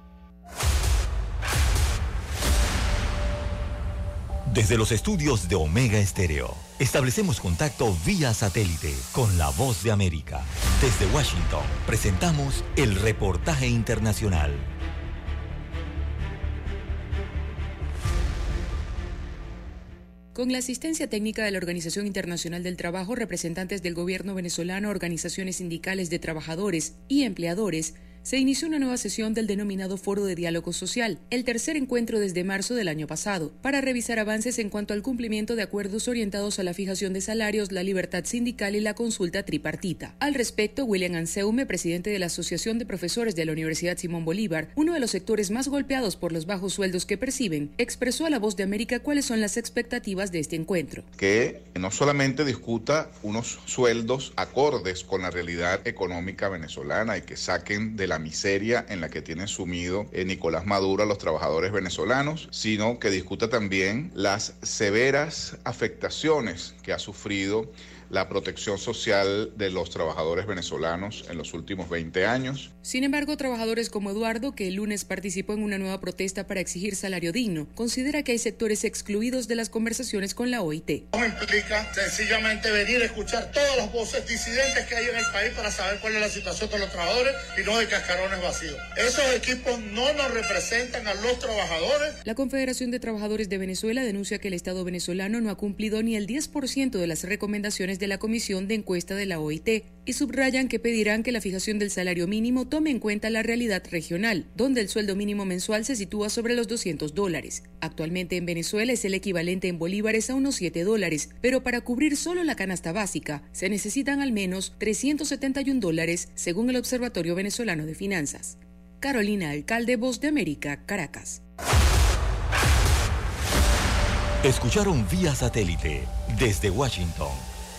Desde los estudios de Omega Estéreo, establecemos contacto vía satélite con la voz de América. Desde Washington, presentamos el reportaje internacional. Con la asistencia técnica de la Organización Internacional del Trabajo, representantes del gobierno venezolano, organizaciones sindicales de trabajadores y empleadores, se inició una nueva sesión del denominado Foro de Diálogo Social, el tercer encuentro desde marzo del año pasado, para revisar avances en cuanto al cumplimiento de acuerdos orientados a la fijación de salarios, la libertad sindical y la consulta tripartita. Al respecto, William Anseume, presidente de la Asociación de Profesores de la Universidad Simón Bolívar, uno de los sectores más golpeados por los bajos sueldos que perciben, expresó a la voz de América cuáles son las expectativas de este encuentro. Que no solamente discuta unos sueldos acordes con la realidad económica venezolana y que saquen de la miseria en la que tiene sumido eh, Nicolás Maduro a los trabajadores venezolanos, sino que discuta también las severas afectaciones que ha sufrido la protección social de los trabajadores venezolanos en los últimos 20 años. Sin embargo, trabajadores como Eduardo, que el lunes participó en una nueva protesta para exigir salario digno, considera que hay sectores excluidos de las conversaciones con la OIT. No implica sencillamente venir a escuchar todas las voces disidentes que hay en el país para saber cuál es la situación de los trabajadores y no de cascarones vacíos. Esos equipos no nos representan a los trabajadores. La Confederación de Trabajadores de Venezuela denuncia que el Estado venezolano no ha cumplido ni el 10% de las recomendaciones de la Comisión de Encuesta de la OIT y subrayan que pedirán que la fijación del salario mínimo tome en cuenta la realidad regional, donde el sueldo mínimo mensual se sitúa sobre los 200 dólares. Actualmente en Venezuela es el equivalente en bolívares a unos 7 dólares, pero para cubrir solo la canasta básica se necesitan al menos 371 dólares, según el Observatorio Venezolano de Finanzas. Carolina Alcalde, Voz de América, Caracas. Escucharon vía satélite desde Washington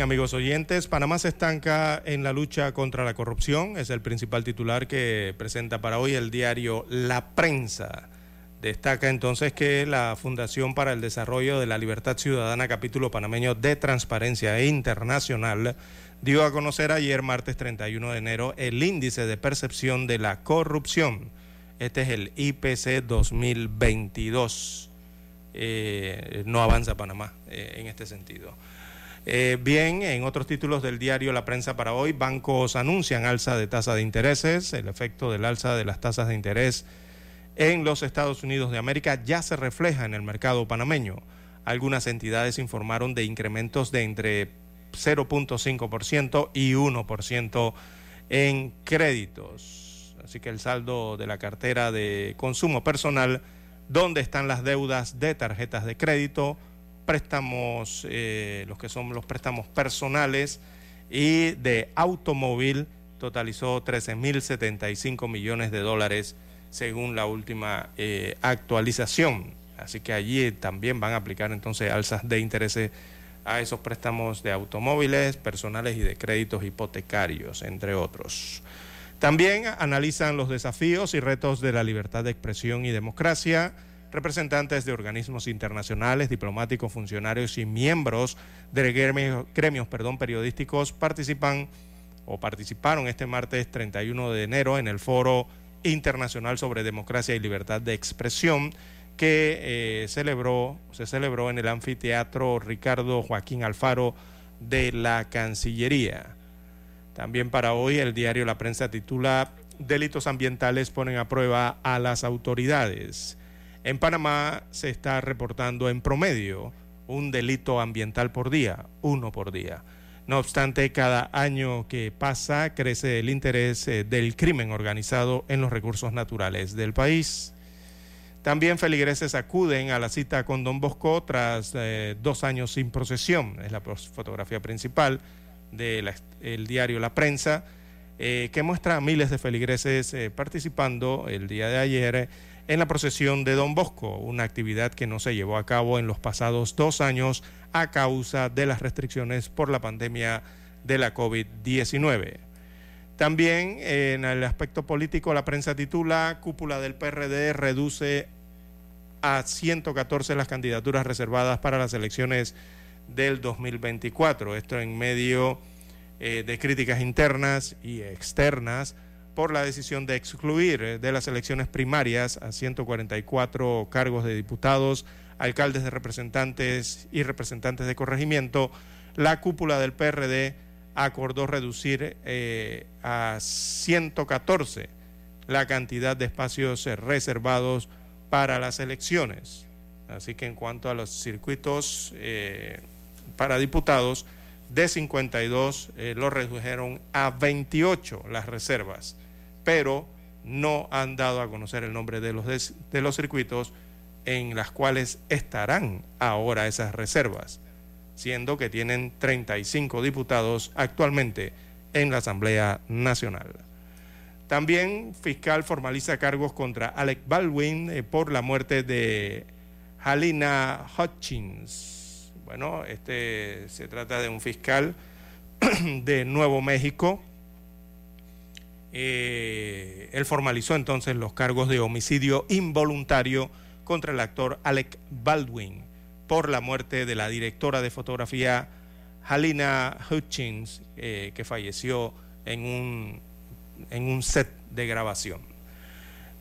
Amigos oyentes, Panamá se estanca en la lucha contra la corrupción. Es el principal titular que presenta para hoy el diario La Prensa. Destaca entonces que la Fundación para el Desarrollo de la Libertad Ciudadana, capítulo panameño de Transparencia Internacional, dio a conocer ayer, martes 31 de enero, el índice de percepción de la corrupción. Este es el IPC 2022. Eh, no avanza Panamá eh, en este sentido. Eh, bien, en otros títulos del diario La Prensa para hoy, bancos anuncian alza de tasa de intereses. El efecto del alza de las tasas de interés en los Estados Unidos de América ya se refleja en el mercado panameño. Algunas entidades informaron de incrementos de entre 0.5% y 1% en créditos. Así que el saldo de la cartera de consumo personal, donde están las deudas de tarjetas de crédito, préstamos, eh, los que son los préstamos personales y de automóvil, totalizó 13.075 millones de dólares según la última eh, actualización. Así que allí también van a aplicar entonces alzas de intereses a esos préstamos de automóviles, personales y de créditos hipotecarios, entre otros. También analizan los desafíos y retos de la libertad de expresión y democracia representantes de organismos internacionales, diplomáticos, funcionarios y miembros de gremios, perdón, periodísticos participan o participaron este martes 31 de enero en el Foro Internacional sobre Democracia y Libertad de Expresión que eh, celebró, se celebró en el anfiteatro Ricardo Joaquín Alfaro de la Cancillería. También para hoy el diario La Prensa titula Delitos ambientales ponen a prueba a las autoridades. En Panamá se está reportando en promedio un delito ambiental por día, uno por día. No obstante, cada año que pasa crece el interés eh, del crimen organizado en los recursos naturales del país. También feligreses acuden a la cita con Don Bosco tras eh, dos años sin procesión. Es la fotografía principal del diario La Prensa, eh, que muestra a miles de feligreses participando el día de ayer en la procesión de Don Bosco, una actividad que no se llevó a cabo en los pasados dos años a causa de las restricciones por la pandemia de la COVID-19. También en el aspecto político, la prensa titula Cúpula del PRD reduce a 114 las candidaturas reservadas para las elecciones del 2024. Esto en medio eh, de críticas internas y externas por la decisión de excluir eh, de las elecciones primarias a 144 cargos de diputados, alcaldes de representantes y representantes de corregimiento, la cúpula del PRD acordó reducir eh, a 114 la cantidad de espacios eh, reservados para las elecciones. Así que en cuanto a los circuitos para diputados, de 52 lo redujeron a 28 las reservas pero no han dado a conocer el nombre de los, de, los circuitos en las cuales estarán ahora esas reservas, siendo que tienen 35 diputados actualmente en la Asamblea Nacional. También fiscal formaliza cargos contra Alec Baldwin eh, por la muerte de Halina Hutchins. Bueno, este se trata de un fiscal de Nuevo México eh, él formalizó entonces los cargos de homicidio involuntario contra el actor Alec Baldwin por la muerte de la directora de fotografía Halina Hutchins, eh, que falleció en un, en un set de grabación.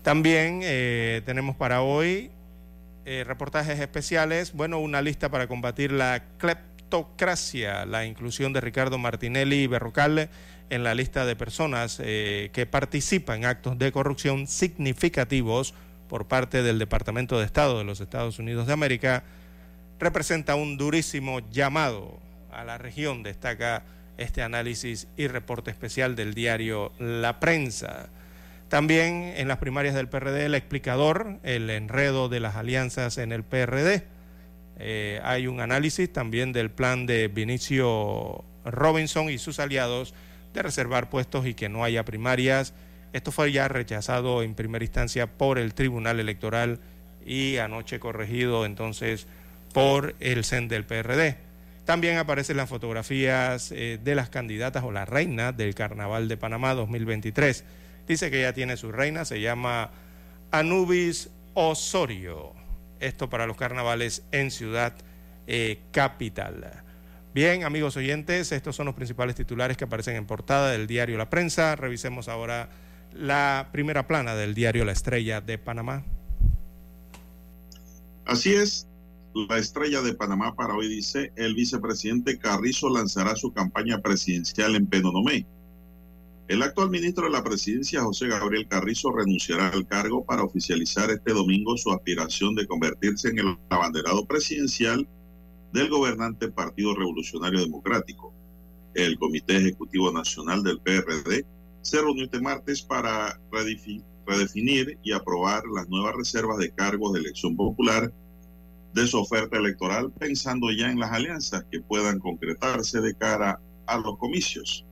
También eh, tenemos para hoy reportajes especiales, bueno, una lista para combatir la cleptocracia, la inclusión de Ricardo Martinelli y Berrocal en la lista de personas eh, que participan en actos de corrupción significativos por parte del Departamento de Estado de los Estados Unidos de América, representa un durísimo llamado a la región, destaca este análisis y reporte especial del diario La Prensa. También en las primarias del PRD, el explicador, el enredo de las alianzas en el PRD. Eh, hay un análisis también del plan de Vinicio Robinson y sus aliados de reservar puestos y que no haya primarias. Esto fue ya rechazado en primera instancia por el Tribunal Electoral y anoche corregido entonces por el CEN del PRD. También aparecen las fotografías eh, de las candidatas o la reina del Carnaval de Panamá 2023. Dice que ya tiene su reina, se llama Anubis Osorio. Esto para los carnavales en Ciudad eh, Capital. Bien, amigos oyentes, estos son los principales titulares que aparecen en portada del diario La Prensa. Revisemos ahora la primera plana del diario La Estrella de Panamá. Así es, la Estrella de Panamá para hoy dice, el vicepresidente Carrizo lanzará su campaña presidencial en Penonomé. El actual ministro de la presidencia, José Gabriel Carrizo, renunciará al cargo para oficializar este domingo su aspiración de convertirse en el abanderado presidencial del gobernante Partido Revolucionario Democrático. El Comité Ejecutivo Nacional del PRD se reunió este martes para redefinir y aprobar las nuevas reservas de cargos de elección popular de su oferta electoral, pensando ya en las alianzas que puedan concretarse de cara a los comicios.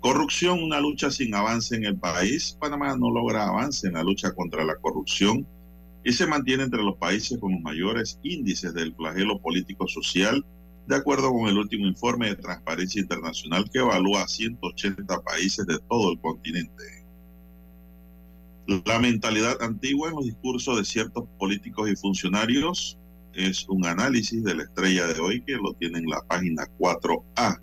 Corrupción, una lucha sin avance en el país. Panamá no logra avance en la lucha contra la corrupción y se mantiene entre los países con los mayores índices del flagelo político-social, de acuerdo con el último informe de Transparencia Internacional que evalúa a 180 países de todo el continente. La mentalidad antigua en los discursos de ciertos políticos y funcionarios es un análisis de la estrella de hoy que lo tiene en la página 4A.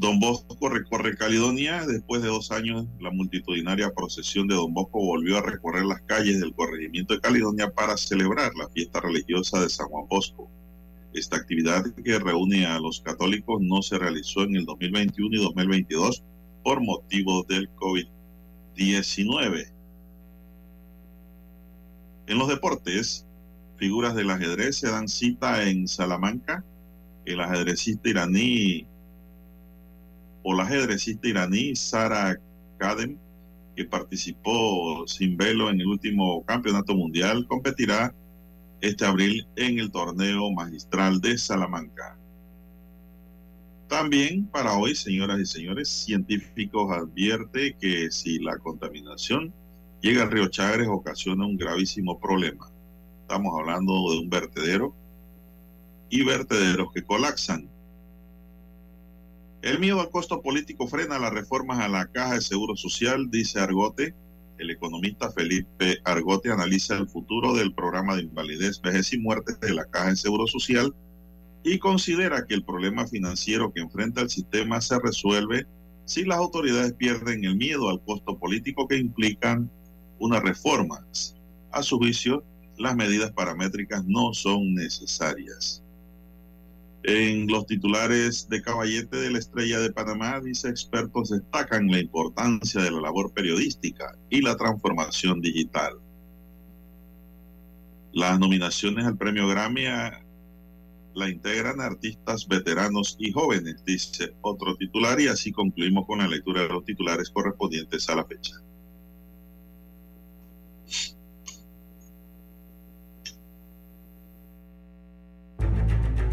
Don Bosco recorre Caledonia. Después de dos años, la multitudinaria procesión de Don Bosco volvió a recorrer las calles del corregimiento de Caledonia para celebrar la fiesta religiosa de San Juan Bosco. Esta actividad que reúne a los católicos no se realizó en el 2021 y 2022 por motivo del COVID-19. En los deportes, figuras del ajedrez se dan cita en Salamanca. El ajedrecista iraní o la ajedrecista iraní Sara Kadem, que participó sin velo en el último campeonato mundial, competirá este abril en el torneo magistral de Salamanca. También para hoy, señoras y señores, científicos advierte que si la contaminación llega al río Chagres ocasiona un gravísimo problema. Estamos hablando de un vertedero y vertederos que colapsan el miedo al costo político frena las reformas a la caja de seguro social, dice Argote. El economista Felipe Argote analiza el futuro del programa de invalidez, vejez y muerte de la caja de seguro social y considera que el problema financiero que enfrenta el sistema se resuelve si las autoridades pierden el miedo al costo político que implican una reforma. A su juicio, las medidas paramétricas no son necesarias. En los titulares de Caballete de la Estrella de Panamá, dice expertos destacan la importancia de la labor periodística y la transformación digital. Las nominaciones al premio Grammy la integran artistas veteranos y jóvenes, dice otro titular, y así concluimos con la lectura de los titulares correspondientes a la fecha.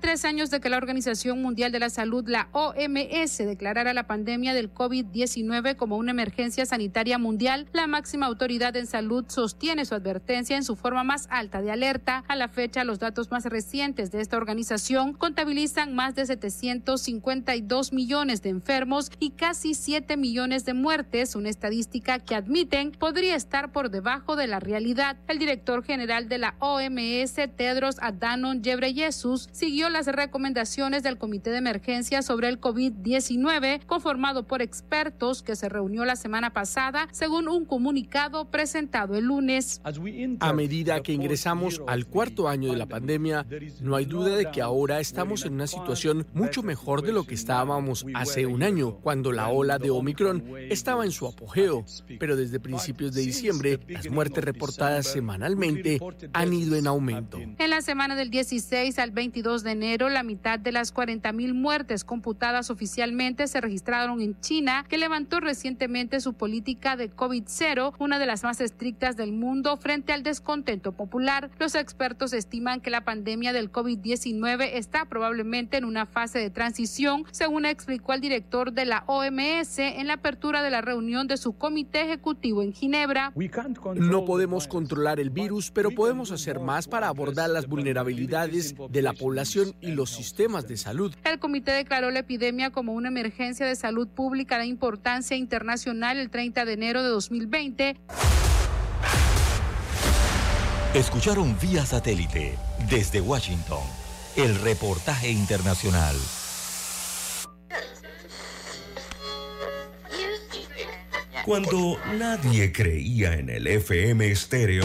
Tres años de que la Organización Mundial de la Salud, la OMS, declarara la pandemia del COVID-19 como una emergencia sanitaria mundial, la máxima autoridad en salud sostiene su advertencia en su forma más alta de alerta. A la fecha, los datos más recientes de esta organización contabilizan más de 752 millones de enfermos y casi 7 millones de muertes, una estadística que admiten podría estar por debajo de la realidad. El director general de la OMS, Tedros Adhanom Ghebreyesus, siguió las recomendaciones del Comité de Emergencia sobre el COVID-19, conformado por expertos que se reunió la semana pasada, según un comunicado presentado el lunes. A medida que ingresamos al cuarto año de la pandemia, no hay duda de que ahora estamos en una situación mucho mejor de lo que estábamos hace un año, cuando la ola de Omicron estaba en su apogeo. Pero desde principios de diciembre, las muertes reportadas semanalmente han ido en aumento. En la semana del 16 al 22 de enero, la mitad de las 40.000 muertes computadas oficialmente se registraron en China, que levantó recientemente su política de COVID-0, una de las más estrictas del mundo frente al descontento popular. Los expertos estiman que la pandemia del COVID-19 está probablemente en una fase de transición, según explicó el director de la OMS en la apertura de la reunión de su comité ejecutivo en Ginebra. No podemos controlar el virus, pero podemos hacer más para abordar las vulnerabilidades de la población y los sistemas de salud. El comité declaró la epidemia como una emergencia de salud pública de importancia internacional el 30 de enero de 2020. Escucharon vía satélite desde Washington el reportaje internacional. Cuando nadie creía en el FM estéreo.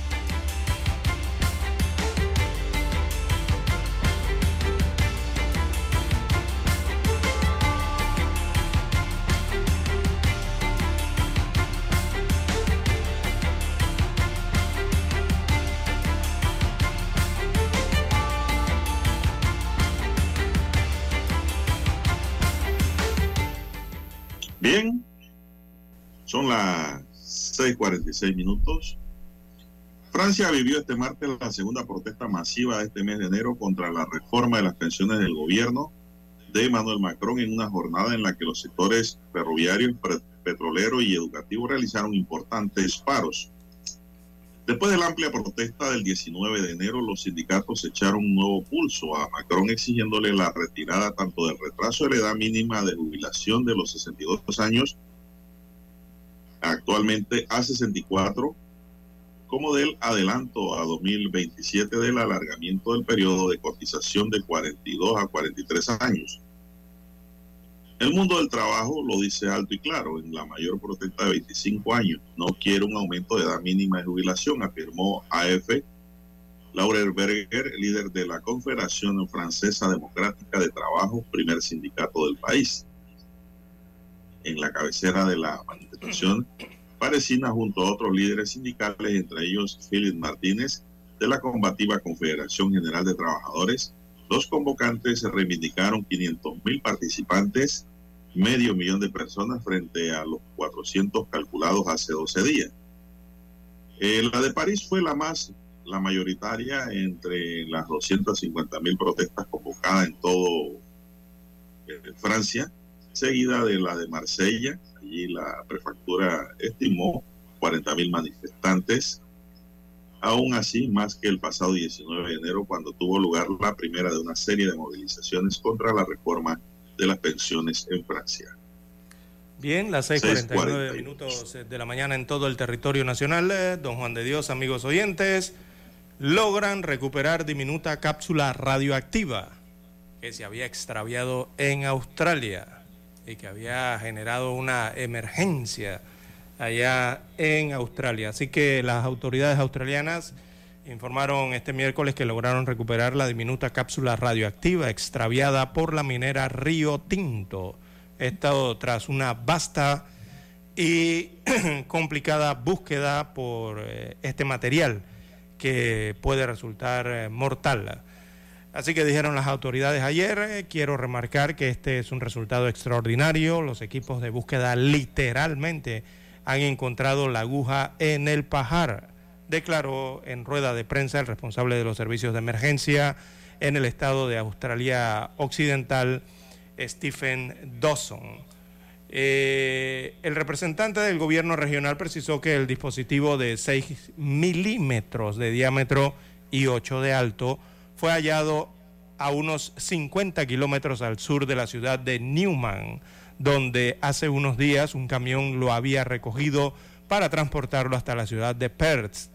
6:46 minutos. Francia vivió este martes la segunda protesta masiva de este mes de enero contra la reforma de las pensiones del gobierno de Emmanuel Macron en una jornada en la que los sectores ferroviarios, petrolero y educativo realizaron importantes paros. Después de la amplia protesta del 19 de enero, los sindicatos echaron un nuevo pulso a Macron exigiéndole la retirada tanto del retraso de la edad mínima de jubilación de los 62 años, actualmente a 64, como del adelanto a 2027 del alargamiento del periodo de cotización de 42 a 43 años. El mundo del trabajo lo dice alto y claro en la mayor protesta de 25 años. No quiere un aumento de edad mínima de jubilación, afirmó AF Laurel Berger, líder de la Confederación Francesa Democrática de Trabajo, primer sindicato del país. En la cabecera de la manifestación parecina junto a otros líderes sindicales, entre ellos Philip Martínez, de la combativa Confederación General de Trabajadores, los convocantes reivindicaron 500 mil participantes medio millón de personas frente a los 400 calculados hace 12 días. Eh, la de París fue la más, la mayoritaria entre las 250 mil protestas convocadas convocada en todo eh, Francia, seguida de la de Marsella. Allí la prefectura estimó 40 mil manifestantes, aún así más que el pasado 19 de enero cuando tuvo lugar la primera de una serie de movilizaciones contra la reforma de las pensiones en Francia. Bien, las 6:49 minutos de la mañana en todo el territorio nacional. Eh, don Juan de Dios, amigos oyentes, logran recuperar diminuta cápsula radioactiva que se había extraviado en Australia y que había generado una emergencia allá en Australia. Así que las autoridades australianas informaron este miércoles que lograron recuperar la diminuta cápsula radioactiva extraviada por la minera Río Tinto estado tras una vasta y complicada búsqueda por eh, este material que puede resultar eh, mortal. Así que dijeron las autoridades ayer, eh, quiero remarcar que este es un resultado extraordinario, los equipos de búsqueda literalmente han encontrado la aguja en el pajar, declaró en rueda de prensa el responsable de los servicios de emergencia en el estado de Australia Occidental, Stephen Dawson. Eh, el representante del gobierno regional precisó que el dispositivo de 6 milímetros de diámetro y 8 de alto fue hallado a unos 50 kilómetros al sur de la ciudad de Newman, donde hace unos días un camión lo había recogido para transportarlo hasta la ciudad de Perth,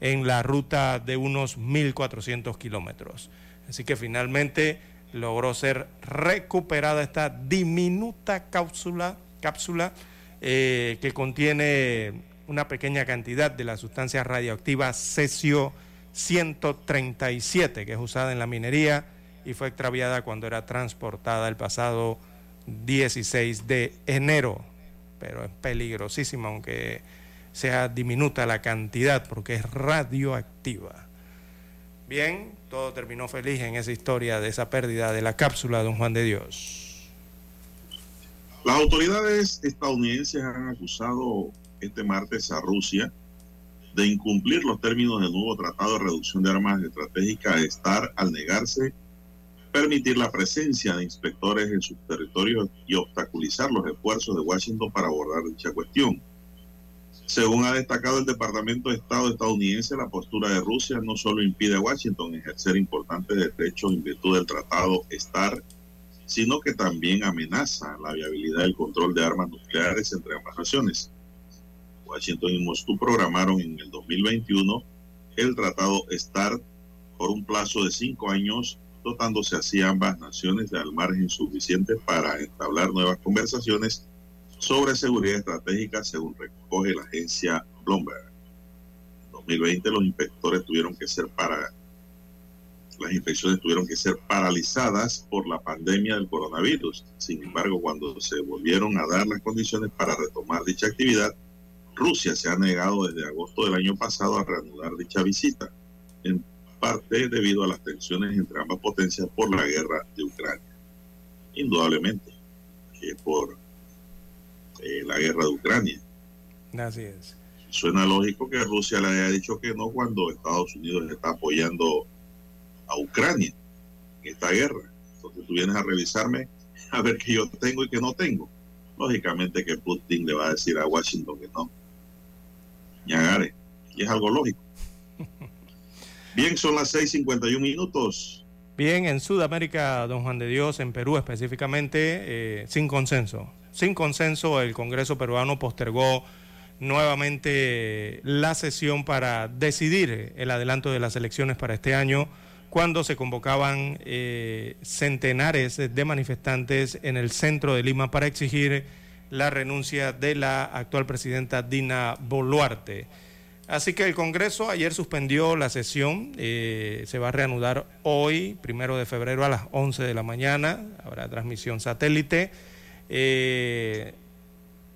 en la ruta de unos 1.400 kilómetros. Así que finalmente logró ser recuperada esta diminuta cápsula, cápsula eh, que contiene una pequeña cantidad de la sustancia radioactiva cesio 137 que es usada en la minería y fue extraviada cuando era transportada el pasado 16 de enero. Pero es peligrosísima aunque sea diminuta la cantidad porque es radioactiva. Bien, todo terminó feliz en esa historia de esa pérdida de la cápsula Don Juan de Dios. Las autoridades estadounidenses han acusado este martes a Rusia de incumplir los términos del nuevo Tratado de Reducción de Armas Estratégicas STAR al negarse permitir la presencia de inspectores en sus territorios y obstaculizar los esfuerzos de Washington para abordar dicha cuestión. Según ha destacado el Departamento de Estado estadounidense, la postura de Rusia no solo impide a Washington ejercer importantes derechos en virtud del Tratado STAR, sino que también amenaza la viabilidad del control de armas nucleares entre ambas naciones. Washington y Moscú programaron en el 2021 el Tratado STAR por un plazo de cinco años, dotándose así ambas naciones de al margen suficiente para entablar nuevas conversaciones sobre seguridad estratégica, según recoge la agencia Bloomberg. En 2020 los inspectores tuvieron que ser para las inspecciones tuvieron que ser paralizadas por la pandemia del coronavirus. Sin embargo, cuando se volvieron a dar las condiciones para retomar dicha actividad, Rusia se ha negado desde agosto del año pasado a reanudar dicha visita, en parte debido a las tensiones entre ambas potencias por la guerra de Ucrania. Indudablemente que por eh, la guerra de Ucrania. Así es. Suena lógico que Rusia le haya dicho que no cuando Estados Unidos está apoyando a Ucrania en esta guerra. Entonces tú vienes a revisarme a ver qué yo tengo y qué no tengo. Lógicamente que Putin le va a decir a Washington que no. Ñagare. Y es algo lógico. Bien, son las 6:51 minutos. Bien, en Sudamérica, don Juan de Dios, en Perú específicamente, eh, sin consenso. Sin consenso, el Congreso peruano postergó nuevamente la sesión para decidir el adelanto de las elecciones para este año, cuando se convocaban eh, centenares de manifestantes en el centro de Lima para exigir la renuncia de la actual presidenta Dina Boluarte. Así que el Congreso ayer suspendió la sesión, eh, se va a reanudar hoy, primero de febrero a las 11 de la mañana, habrá transmisión satélite. Eh,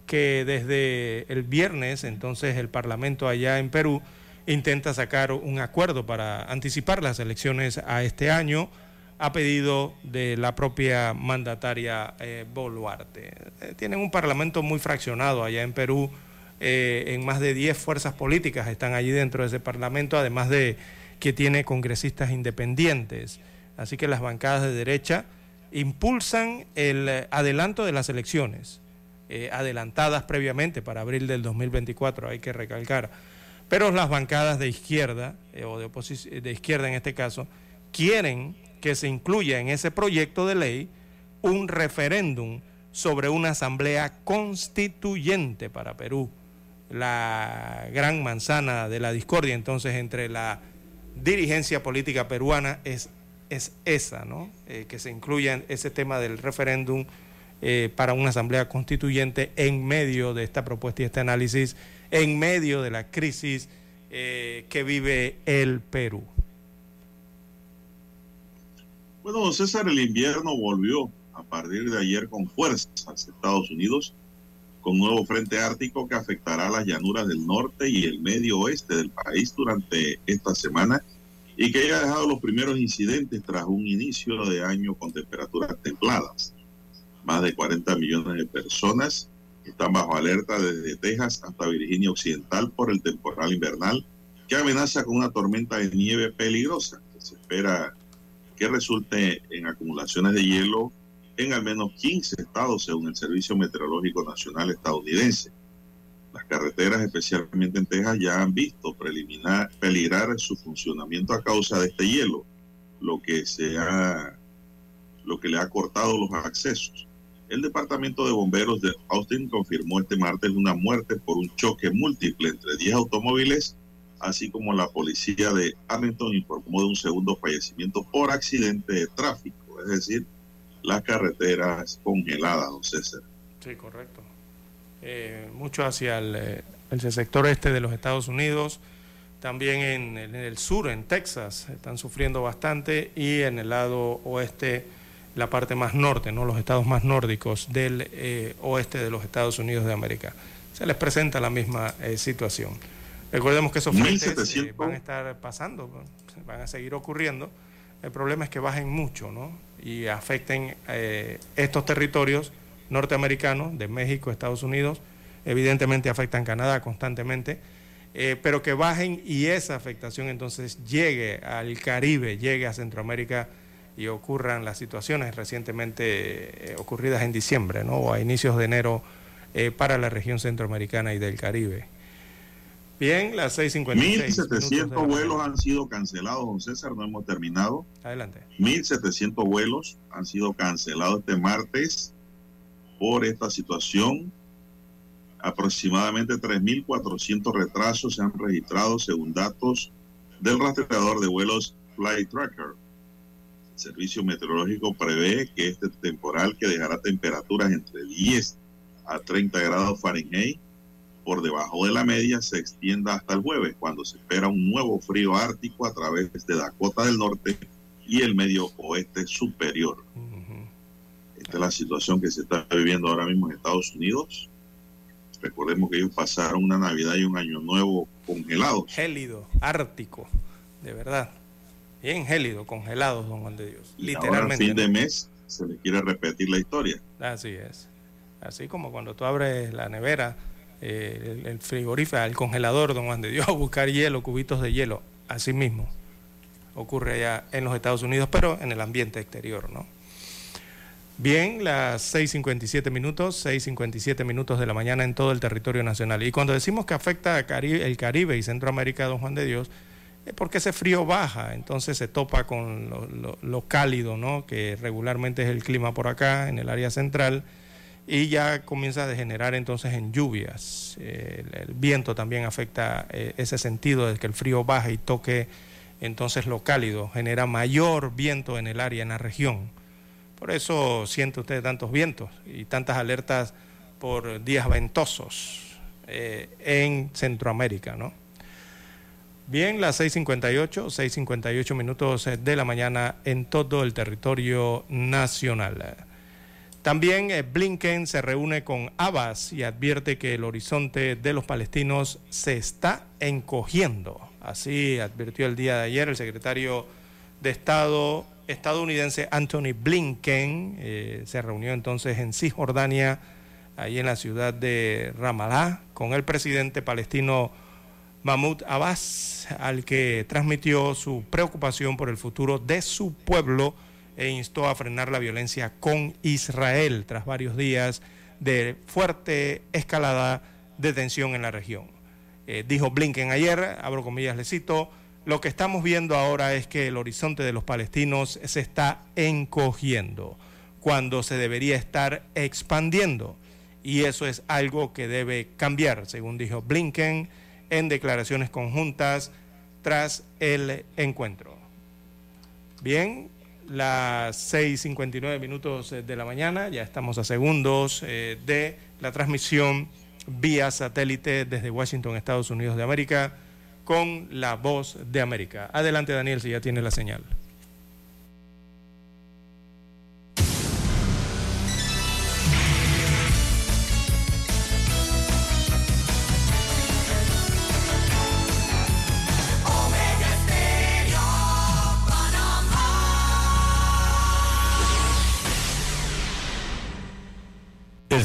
que desde el viernes entonces el Parlamento allá en Perú intenta sacar un acuerdo para anticipar las elecciones a este año a pedido de la propia mandataria eh, Boluarte. Eh, tienen un parlamento muy fraccionado allá en Perú, en más de 10 fuerzas políticas están allí dentro de ese parlamento, además de que tiene congresistas independientes. Así que las bancadas de derecha impulsan el eh, adelanto de las elecciones, eh, adelantadas previamente para abril del 2024, hay que recalcar. Pero las bancadas de izquierda, eh, o de, de izquierda en este caso, quieren que se incluya en ese proyecto de ley un referéndum sobre una asamblea constituyente para Perú. La gran manzana de la discordia entonces entre la dirigencia política peruana es es esa, ¿no? Eh, que se incluya ese tema del referéndum eh, para una asamblea constituyente en medio de esta propuesta y este análisis, en medio de la crisis eh, que vive el Perú. Bueno, César, el invierno volvió a partir de ayer con fuerzas a Estados Unidos, con nuevo frente ártico que afectará las llanuras del norte y el medio oeste del país durante esta semana y que haya dejado los primeros incidentes tras un inicio de año con temperaturas templadas. Más de 40 millones de personas están bajo alerta desde Texas hasta Virginia Occidental por el temporal invernal que amenaza con una tormenta de nieve peligrosa se espera que resulte en acumulaciones de hielo en al menos 15 estados según el Servicio Meteorológico Nacional estadounidense. Las carreteras, especialmente en Texas, ya han visto preliminar, peligrar su funcionamiento a causa de este hielo, lo que, se ha, lo que le ha cortado los accesos. El Departamento de Bomberos de Austin confirmó este martes una muerte por un choque múltiple entre 10 automóviles, así como la policía de Arlington informó de un segundo fallecimiento por accidente de tráfico, es decir, las carreteras congeladas, don César. Sí, correcto. Eh, mucho hacia eh, el, sector este de los Estados Unidos, también en, el sur, en Texas, están sufriendo bastante y en el lado oeste, la parte más norte, ¿no? los estados más nórdicos del eh, oeste de los Estados Unidos de América. Se les presenta la misma situación. Recordemos que esos frentes van a estar pasando, van a seguir ocurriendo. El problema es que bajen mucho ¿no? y afecten estos territorios norteamericanos, de México, Estados Unidos, evidentemente afectan Canadá constantemente, eh, pero que bajen y esa afectación entonces llegue al Caribe, llegue a Centroamérica y ocurran las situaciones recientemente eh, ocurridas en diciembre ¿no? o a inicios de enero eh, para la región centroamericana y del Caribe. Bien, las 6.56. 1.700 vuelos han sido cancelados, don César, no hemos terminado. Adelante. 1.700 vuelos han sido cancelados este martes por esta situación. Aproximadamente 3.400 retrasos se han registrado según datos del rastreador de vuelos Flight Tracker. El servicio meteorológico prevé que este temporal que dejará temperaturas entre 10 a 30 grados Fahrenheit por debajo de la media se extienda hasta el jueves, cuando se espera un nuevo frío ártico a través de Dakota del Norte y el medio oeste superior. Esta es la situación que se está viviendo ahora mismo en Estados Unidos. Recordemos que ellos pasaron una Navidad y un Año Nuevo congelados. Gélido, ártico, de verdad. Bien gélido, congelados, don Juan de Dios. Literalmente. fin de mes se le quiere repetir la historia. Así es. Así como cuando tú abres la nevera, eh, el, frigorífico, el congelador, don Juan de Dios, a buscar hielo, cubitos de hielo. Así mismo ocurre allá en los Estados Unidos, pero en el ambiente exterior, ¿no? Bien, las 6.57 minutos, 6.57 minutos de la mañana en todo el territorio nacional. Y cuando decimos que afecta a el Caribe y Centroamérica, don Juan de Dios, es porque ese frío baja, entonces se topa con lo, cálido, ¿no? que regularmente es el clima por acá, en el área central, y ya comienza a degenerar entonces en lluvias. el, viento también afecta eh, ese sentido de que el frío baja y toque entonces lo cálido, genera mayor viento en el área, en la región por eso siente usted tantos vientos y tantas alertas por días ventosos eh, en Centroamérica. Bien, las 6.58, 6.58 minutos de la mañana en todo el territorio nacional. También eh, Blinken se reúne con Abbas y advierte que el horizonte de los palestinos se está encogiendo. Así advirtió el día de ayer el secretario de Estado estadounidense Anthony Blinken eh, se reunió entonces en Cisjordania, ahí en la ciudad de Ramallah, con el presidente palestino Mahmoud Abbas, al que transmitió su preocupación por el futuro de su pueblo e instó a frenar la violencia con Israel tras varios días de fuerte escalada de tensión en la región. Eh, dijo Blinken ayer, abro comillas, le cito, lo que estamos viendo ahora es que el horizonte de los palestinos se está encogiendo cuando se debería estar expandiendo. Y eso es algo que debe cambiar, según dijo Blinken en declaraciones conjuntas tras el encuentro. Bien, las 6.59 minutos de la mañana, ya estamos a segundos eh, de la transmisión vía satélite desde Washington, Estados Unidos de América, con la voz de América. Adelante Daniel, si ya tiene la señal.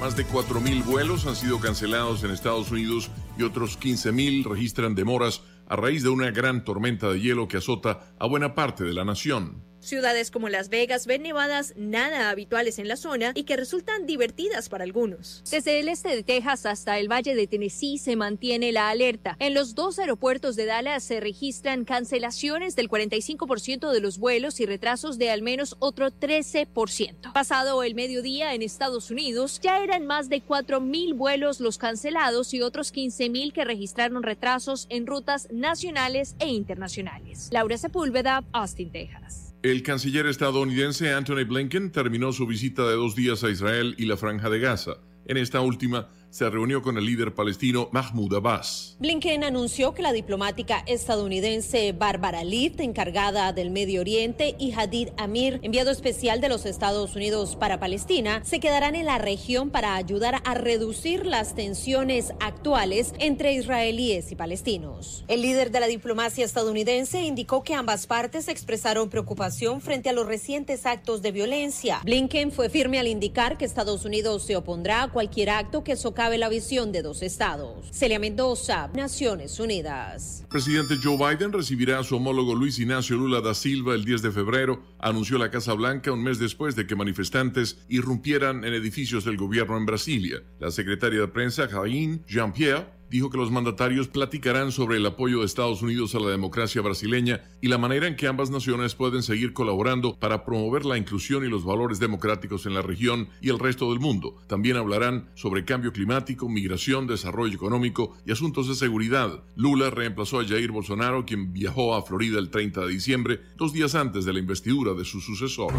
Más de 4.000 vuelos han sido cancelados en Estados Unidos y otros 15.000 registran demoras a raíz de una gran tormenta de hielo que azota a buena parte de la nación. Ciudades como Las Vegas ven nevadas nada habituales en la zona y que resultan divertidas para algunos. Desde el este de Texas hasta el valle de Tennessee se mantiene la alerta. En los dos aeropuertos de Dallas se registran cancelaciones del 45% de los vuelos y retrasos de al menos otro 13%. Pasado el mediodía en Estados Unidos, ya eran más de 4.000 vuelos los cancelados y otros 15.000 que registraron retrasos en rutas nacionales e internacionales. Laura Sepúlveda, Austin, Texas. El canciller estadounidense Anthony Blinken terminó su visita de dos días a Israel y la Franja de Gaza. En esta última, se reunió con el líder palestino Mahmoud Abbas. Blinken anunció que la diplomática estadounidense Barbara Leaf, encargada del Medio Oriente, y Hadid Amir, enviado especial de los Estados Unidos para Palestina, se quedarán en la región para ayudar a reducir las tensiones actuales entre israelíes y palestinos. El líder de la diplomacia estadounidense indicó que ambas partes expresaron preocupación frente a los recientes actos de violencia. Blinken fue firme al indicar que Estados Unidos se opondrá a cualquier acto que socave la visión de dos estados. Celia Mendoza, Naciones Unidas. Presidente Joe Biden recibirá a su homólogo Luis Ignacio Lula da Silva el 10 de febrero, anunció la Casa Blanca un mes después de que manifestantes irrumpieran en edificios del gobierno en Brasilia. La secretaria de prensa, Jean-Pierre, dijo que los mandatarios platicarán sobre el apoyo de Estados Unidos a la democracia brasileña y la manera en que ambas naciones pueden seguir colaborando para promover la inclusión y los valores democráticos en la región y el resto del mundo. También hablarán sobre cambio climático, migración, desarrollo económico y asuntos de seguridad. Lula reemplazó a Jair Bolsonaro, quien viajó a Florida el 30 de diciembre, dos días antes de la investidura de su sucesor.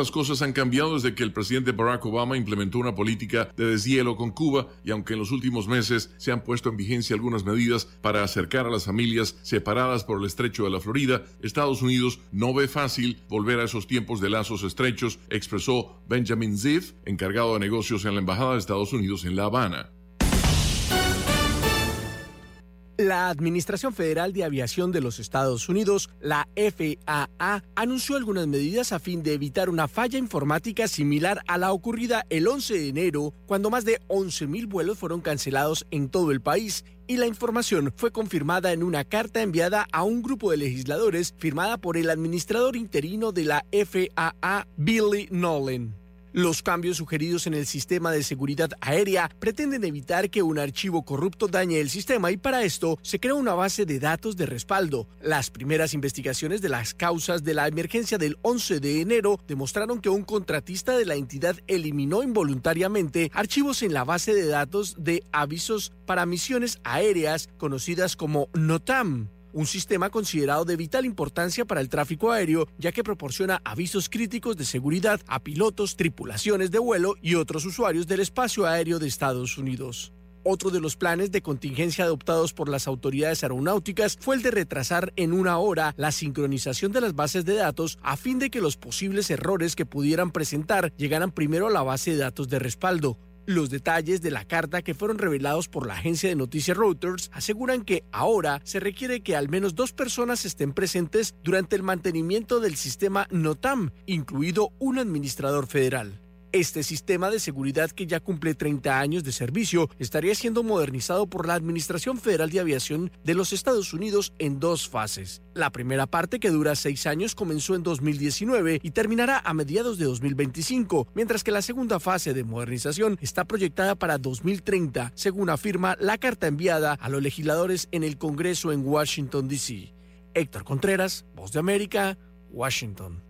Las cosas han cambiado desde que el presidente Barack Obama implementó una política de deshielo con Cuba y aunque en los últimos meses se han puesto en vigencia algunas medidas para acercar a las familias separadas por el estrecho de la Florida, Estados Unidos no ve fácil volver a esos tiempos de lazos estrechos, expresó Benjamin Ziff, encargado de negocios en la Embajada de Estados Unidos en La Habana. La Administración Federal de Aviación de los Estados Unidos, la FAA, anunció algunas medidas a fin de evitar una falla informática similar a la ocurrida el 11 de enero, cuando más de 11.000 vuelos fueron cancelados en todo el país y la información fue confirmada en una carta enviada a un grupo de legisladores firmada por el administrador interino de la FAA, Billy Nolan. Los cambios sugeridos en el sistema de seguridad aérea pretenden evitar que un archivo corrupto dañe el sistema y para esto se crea una base de datos de respaldo. Las primeras investigaciones de las causas de la emergencia del 11 de enero demostraron que un contratista de la entidad eliminó involuntariamente archivos en la base de datos de avisos para misiones aéreas conocidas como NOTAM. Un sistema considerado de vital importancia para el tráfico aéreo, ya que proporciona avisos críticos de seguridad a pilotos, tripulaciones de vuelo y otros usuarios del espacio aéreo de Estados Unidos. Otro de los planes de contingencia adoptados por las autoridades aeronáuticas fue el de retrasar en una hora la sincronización de las bases de datos a fin de que los posibles errores que pudieran presentar llegaran primero a la base de datos de respaldo. Los detalles de la carta que fueron revelados por la agencia de noticias Reuters aseguran que ahora se requiere que al menos dos personas estén presentes durante el mantenimiento del sistema NOTAM, incluido un administrador federal. Este sistema de seguridad que ya cumple 30 años de servicio estaría siendo modernizado por la Administración Federal de Aviación de los Estados Unidos en dos fases. La primera parte, que dura seis años, comenzó en 2019 y terminará a mediados de 2025, mientras que la segunda fase de modernización está proyectada para 2030, según afirma la carta enviada a los legisladores en el Congreso en Washington, D.C. Héctor Contreras, Voz de América, Washington.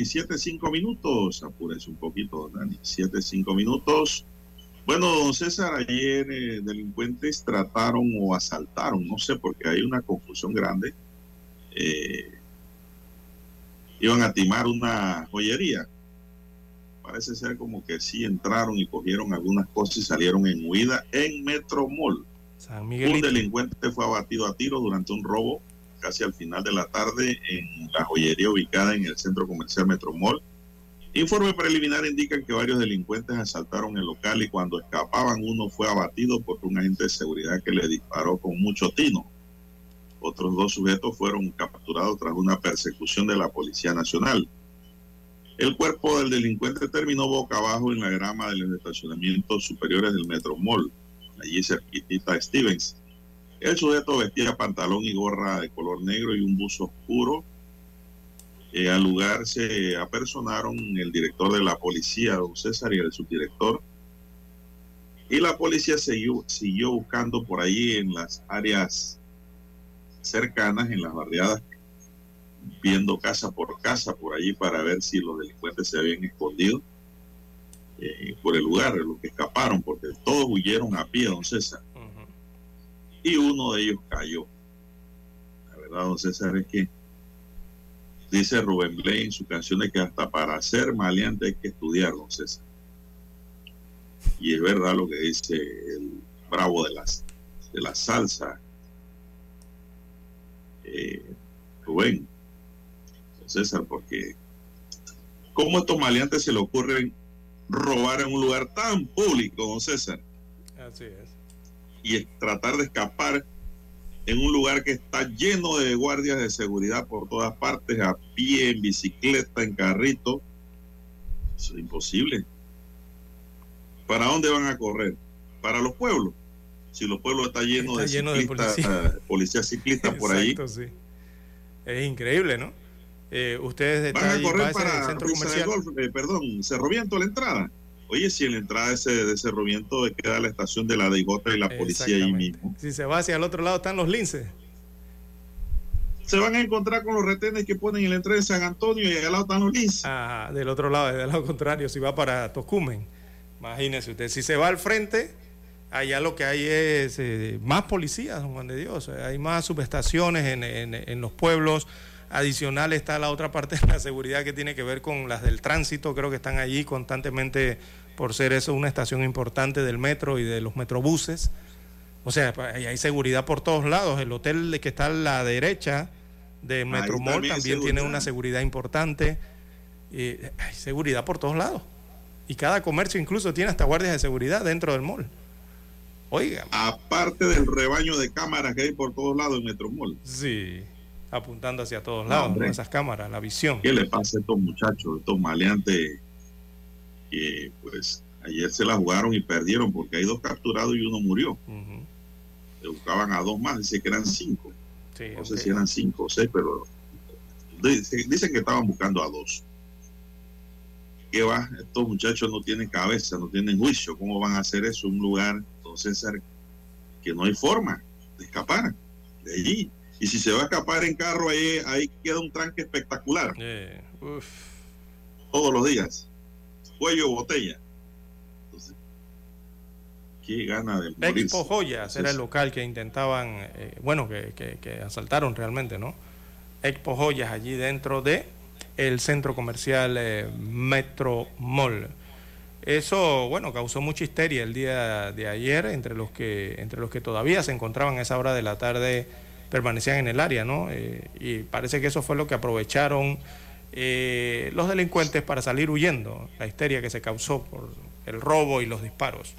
Dani, siete, cinco minutos. Apúrese un poquito, don Dani. Siete, cinco minutos. Bueno, don César, ayer eh, delincuentes trataron o asaltaron, no sé, porque hay una confusión grande. Eh, iban a timar una joyería. Parece ser como que sí entraron y cogieron algunas cosas y salieron en huida en Metro Mall. Un delincuente fue abatido a tiro durante un robo casi al final de la tarde en la joyería ubicada en el centro comercial Metromol. Informe preliminar indican que varios delincuentes asaltaron el local y cuando escapaban uno fue abatido por un agente de seguridad que le disparó con mucho tino. Otros dos sujetos fueron capturados tras una persecución de la Policía Nacional. El cuerpo del delincuente terminó boca abajo en la grama de los estacionamientos superiores del Metromol, allí cerquita Stevens. El sujeto vestía pantalón y gorra de color negro y un buzo oscuro. Eh, al lugar se apersonaron el director de la policía, don César, y el subdirector. Y la policía siguió, siguió buscando por ahí en las áreas cercanas, en las barriadas, viendo casa por casa por allí para ver si los delincuentes se habían escondido eh, por el lugar, los que escaparon, porque todos huyeron a pie, don César y uno de ellos cayó. La verdad, don César, es que dice Rubén Blay en su canción de que hasta para ser maleante hay que estudiar, don César. Y es verdad lo que dice el bravo de, las, de la salsa, eh, Rubén, don César, porque ¿cómo a estos maleantes se le ocurren robar en un lugar tan público, don César? Así es y tratar de escapar en un lugar que está lleno de guardias de seguridad por todas partes, a pie, en bicicleta, en carrito. Eso es imposible. ¿Para dónde van a correr? Para los pueblos. Si los pueblos están llenos de, ciclistas, policías ciclistas por ahí. Sí. Es increíble, ¿no? Eh, ustedes van a correr para centro comercial. Golf, eh, perdón, Cerro Viento la entrada. Oye, si en la entrada de, ese, de Viento queda la estación de la DJ y la policía ahí mismo. Si se va hacia el otro lado están los linces. Se van a encontrar con los retenes que ponen en la entrada de San Antonio y al lado están los linces. Ah, del otro lado, del lado contrario, si va para Tocumen. Imagínese usted, si se va al frente, allá lo que hay es eh, más policías, don Juan de Dios. Hay más subestaciones en, en, en los pueblos Adicional está la otra parte de la seguridad que tiene que ver con las del tránsito, creo que están allí constantemente por ser eso una estación importante del metro y de los metrobuses. O sea, hay seguridad por todos lados. El hotel que está a la derecha de Metromol también, tiene una seguridad importante. hay seguridad por todos lados. Y cada comercio incluso tiene hasta guardias de seguridad dentro del mall. Oiga. Aparte del rebaño de cámaras que hay por todos lados en Metromol. Sí apuntando hacia todos lados, con esas cámaras, la visión. ¿Qué le pasa a estos muchachos, estos maleantes que pues ayer se la jugaron y perdieron porque hay dos capturados y uno murió? Se buscaban a dos más, dice que eran cinco. no sé si eran cinco o seis, pero dicen que estaban buscando a dos. ¿Qué va? Estos muchachos no tienen cabeza, no tienen juicio. ¿Cómo van a hacer eso? Un lugar, entonces, que no hay forma de escapar de allí. Y si se va a escapar en carro, ahí, ahí queda un tranque espectacular. Todos los días. Cuello botella. Entonces, qué gana de morirse. Expo Joyas era el local que intentaban, eh, bueno, que, que, asaltaron realmente, ¿no? Expo Joyas allí dentro de el centro comercial eh, Metro Mall. Eso, bueno, causó mucha histeria el día de ayer entre los que entre los que todavía se encontraban a esa hora de la tarde permanecían en el área, ¿no? Eh, y parece que eso fue lo que aprovecharon eh, los delincuentes para salir huyendo, la histeria que se causó por el robo y los disparos.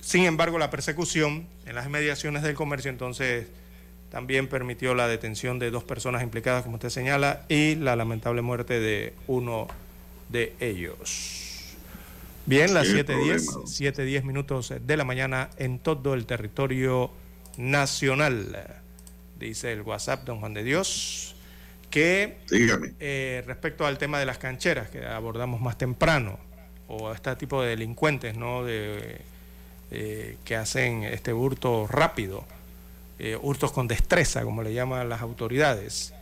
Sin embargo, la persecución en las mediaciones del comercio entonces también permitió la detención de dos personas implicadas, como usted señala, y la lamentable muerte de uno de ellos. Bien, las 7.10 7, minutos de la mañana en todo el territorio nacional. Dice el WhatsApp, don Juan de Dios, que eh, respecto al tema de las cancheras que abordamos más temprano, o este tipo de delincuentes ¿no? de, eh, que hacen este hurto rápido, eh, hurtos con destreza, como le llaman las autoridades.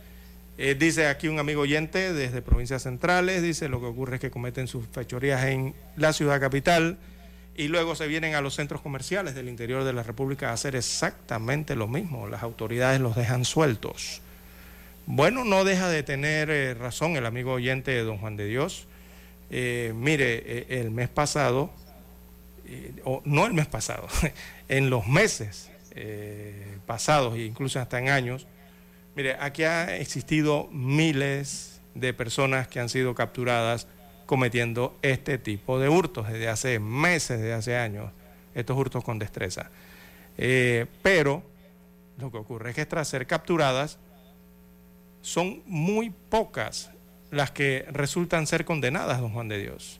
dice aquí un amigo oyente desde provincias centrales, dice lo que ocurre es que cometen sus fechorías en la ciudad capital y luego se vienen a los centros comerciales del interior de la República a hacer exactamente lo mismo. Las autoridades los dejan sueltos. Bueno, no deja de tener eh, razón el amigo oyente de don Juan de Dios. Eh, mire, eh, el mes pasado, o no el mes pasado, en los meses pasados e incluso hasta en años, mire, aquí ha existido miles de personas que han sido capturadas cometiendo este tipo de hurtos desde hace meses, desde hace años, estos hurtos con destreza. Eh, pero lo que ocurre es que tras ser capturadas, son muy pocas las que resultan ser condenadas, don Juan de Dios.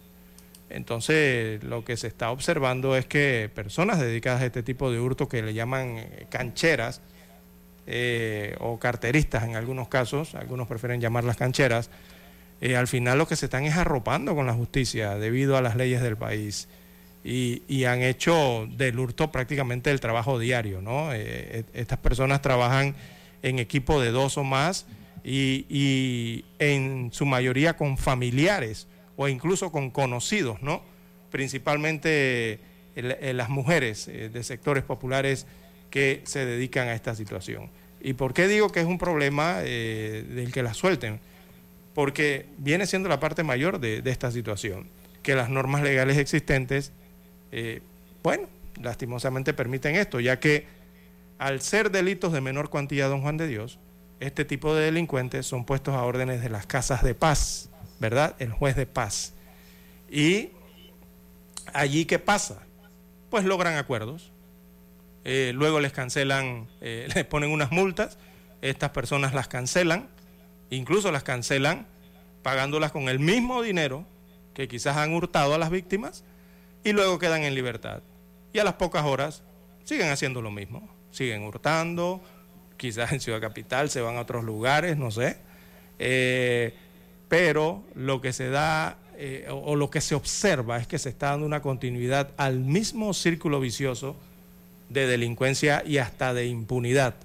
Entonces, lo que se está observando es que personas dedicadas a este tipo de hurto que le llaman eh, cancheras eh, o carteristas en algunos casos, algunos prefieren llamarlas cancheras, eh, al final lo que se están es arropando con la justicia debido a las leyes del país. Y, han hecho del hurto prácticamente el trabajo diario, ¿no? Eh, estas personas trabajan en equipo de dos o más y, en su mayoría con familiares o incluso con conocidos, ¿no? Principalmente las mujeres eh, de sectores populares que se dedican a esta situación. ¿Y por qué digo que es un problema del que la suelten? Porque viene siendo la parte mayor de, esta situación, que las normas legales existentes, eh, bueno, lastimosamente permiten esto, ya que al ser delitos de menor cuantía, don Juan de Dios, este tipo de delincuentes son puestos a órdenes de las casas de paz, ¿verdad? El juez de paz. Y allí, ¿qué pasa? Pues logran acuerdos, eh, luego les cancelan, eh, les ponen unas multas, estas personas las cancelan, incluso las cancelan pagándolas con el mismo dinero que quizás han hurtado a las víctimas y luego quedan en libertad. Y a las pocas horas siguen haciendo lo mismo, siguen hurtando, quizás en Ciudad Capital se van a otros lugares, no sé. Eh, pero lo que se da eh, o, lo que se observa es que se está dando una continuidad al mismo círculo vicioso de delincuencia y hasta de impunidad.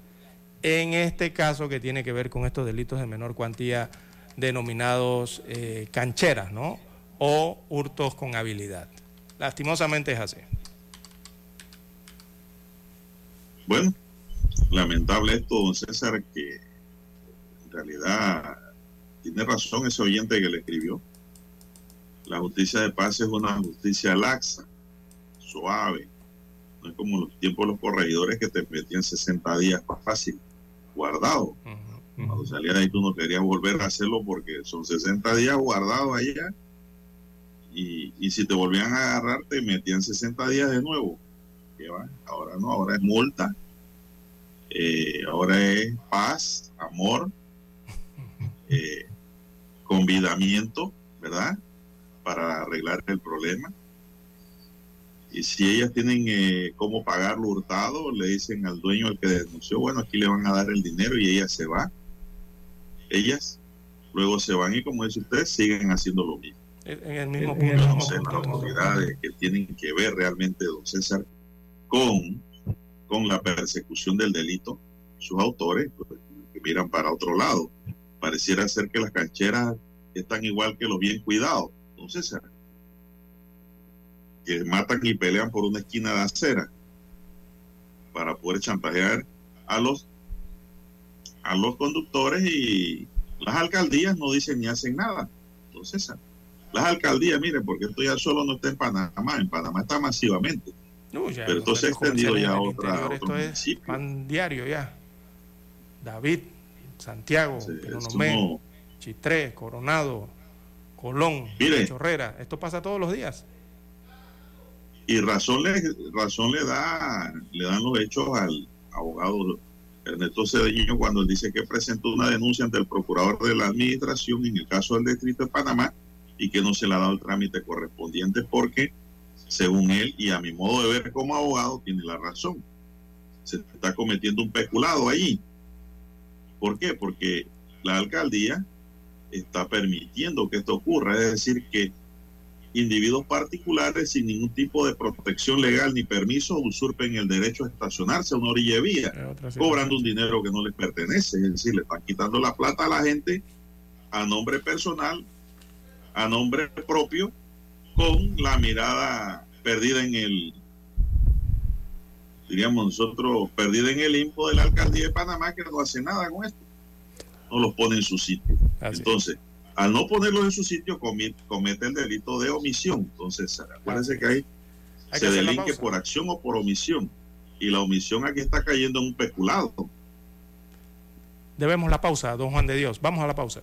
En este caso que tiene que ver con estos delitos de menor cuantía denominados eh, cancheras, ¿no? O hurtos con habilidad. Lastimosamente es así. Bueno, lamentable esto, don César, que en realidad tiene razón ese oyente que le escribió. La justicia de paz es una justicia laxa, suave. No es como los tiempos de los corregidores que te metían 60 días más fácil, guardado. Cuando salías de ahí tú no querías volver a hacerlo porque son 60 días guardados allá. Y, y si te volvían a agarrar, te metían 60 días de nuevo. Ahora no, ahora es multa. Eh, ahora es paz, amor, eh, convidamiento, ¿verdad? Para arreglar el problema. Y si ellas tienen eh, cómo pagar lo hurtado, le dicen al dueño al que denunció, bueno, aquí le van a dar el dinero y ella se va. Ellas luego se van y como dice usted, siguen haciendo lo mismo. En el mismo punto. No sé, las autoridades que tienen que ver realmente, don César, con, con la persecución del delito, sus autores pues, que miran para otro lado. Pareciera ser que las cancheras están igual que los bien cuidados, entonces que matan y pelean por una esquina de acera para poder chantajear a los a los conductores y las alcaldías no dicen ni hacen nada. Entonces, las alcaldías, miren, porque esto ya solo no está en Panamá, en Panamá está masivamente. Pero entonces ha extendido ya a otra, esto es pan diario ya. David, Santiago, sí, Chitré, Coronado, Colón, Chorrera. Esto pasa todos los días. Y razón le, razón le da, le dan los hechos al abogado Ernesto Cedeño cuando él dice que presentó una denuncia ante el procurador de la administración en el caso del distrito de Panamá y que no se le ha dado el trámite correspondiente porque según él y a mi modo de ver como abogado, tiene la razón. Se está cometiendo un peculado ahí. ¿Por qué? Porque la alcaldía está permitiendo que esto ocurra, es decir, que individuos particulares sin ningún tipo de protección legal ni permiso usurpen el derecho a estacionarse a una orilla de vía, cobrando un dinero que no les pertenece, es decir, le están quitando la plata a la gente a nombre personal, a nombre propio, con la mirada perdida en el, diríamos nosotros, perdida en el impo de la alcaldía de Panamá que no hace nada con esto. No los pone en su sitio. Entonces, al no ponerlos en su sitio, comete, el delito de omisión. Entonces, acuérdense que ahí se delinque por acción o por omisión. Y la omisión aquí está cayendo en un peculado. Debemos la pausa, don Juan de Dios. Vamos a la pausa.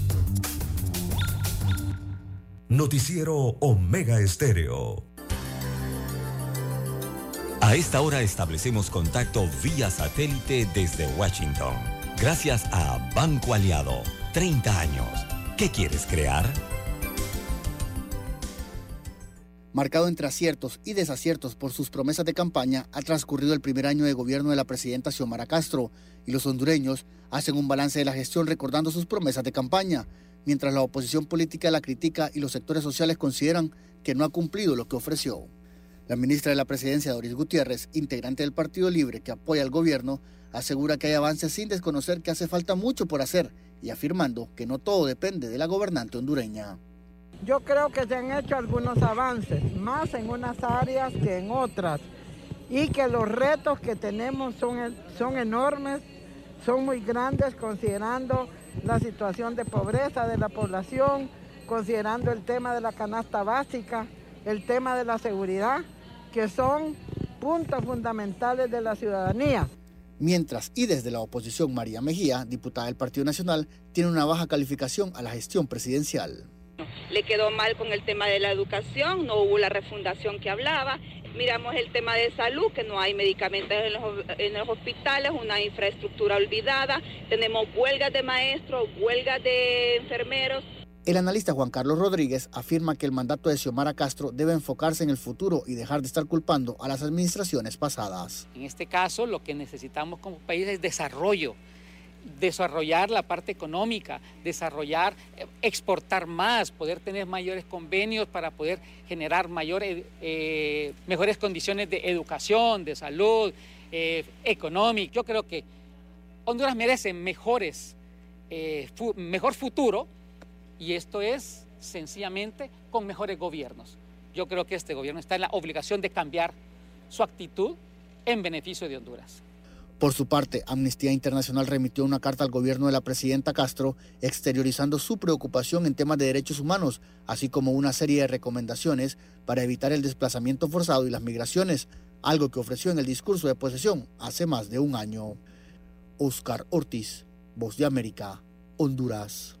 Noticiero Omega Estéreo. A esta hora establecemos contacto vía satélite desde Washington. Gracias a Banco Aliado. 30 años. ¿Qué quieres crear? Marcado entre aciertos y desaciertos por sus promesas de campaña, ha transcurrido el primer año de gobierno de la presidenta Xiomara Castro y los hondureños hacen un balance de la gestión recordando sus promesas de campaña mientras la oposición política la critica y los sectores sociales consideran que no ha cumplido lo que ofreció. La ministra de la Presidencia, Doris Gutiérrez, integrante del Partido Libre que apoya al gobierno, asegura que hay avances sin desconocer que hace falta mucho por hacer y afirmando que no todo depende de la gobernante hondureña. Yo creo que se han hecho algunos avances, más en unas áreas que en otras, y que los retos que tenemos son, son enormes, son muy grandes considerando la situación de pobreza de la población, considerando el tema de la canasta básica, el tema de la seguridad, que son puntos fundamentales de la ciudadanía. Mientras, y desde la oposición, María Mejía, diputada del Partido Nacional, tiene una baja calificación a la gestión presidencial. Le quedó mal con el tema de la educación, no hubo la refundación que hablaba. Miramos el tema de salud, que no hay medicamentos en los, en los hospitales, una infraestructura olvidada. Tenemos huelgas de maestros, huelgas de enfermeros. El analista Juan Carlos Rodríguez afirma que el mandato de Xiomara Castro debe enfocarse en el futuro y dejar de estar culpando a las administraciones pasadas. En este caso, lo que necesitamos como país es desarrollo, desarrollar la parte económica, desarrollar, eh, exportar más, poder tener mayores convenios para poder generar mayores, eh, mejores condiciones de educación, de salud, eh, económica. Yo creo que Honduras merece mejores, mejor futuro y esto es sencillamente con mejores gobiernos. Yo creo que este gobierno está en la obligación de cambiar su actitud en beneficio de Honduras. Por su parte, Amnistía Internacional remitió una carta al gobierno de la presidenta Castro exteriorizando su preocupación en temas de derechos humanos, así como una serie de recomendaciones para evitar el desplazamiento forzado y las migraciones, algo que ofreció en el discurso de posesión hace más de un año. Oscar Ortiz, Voz de América, Honduras.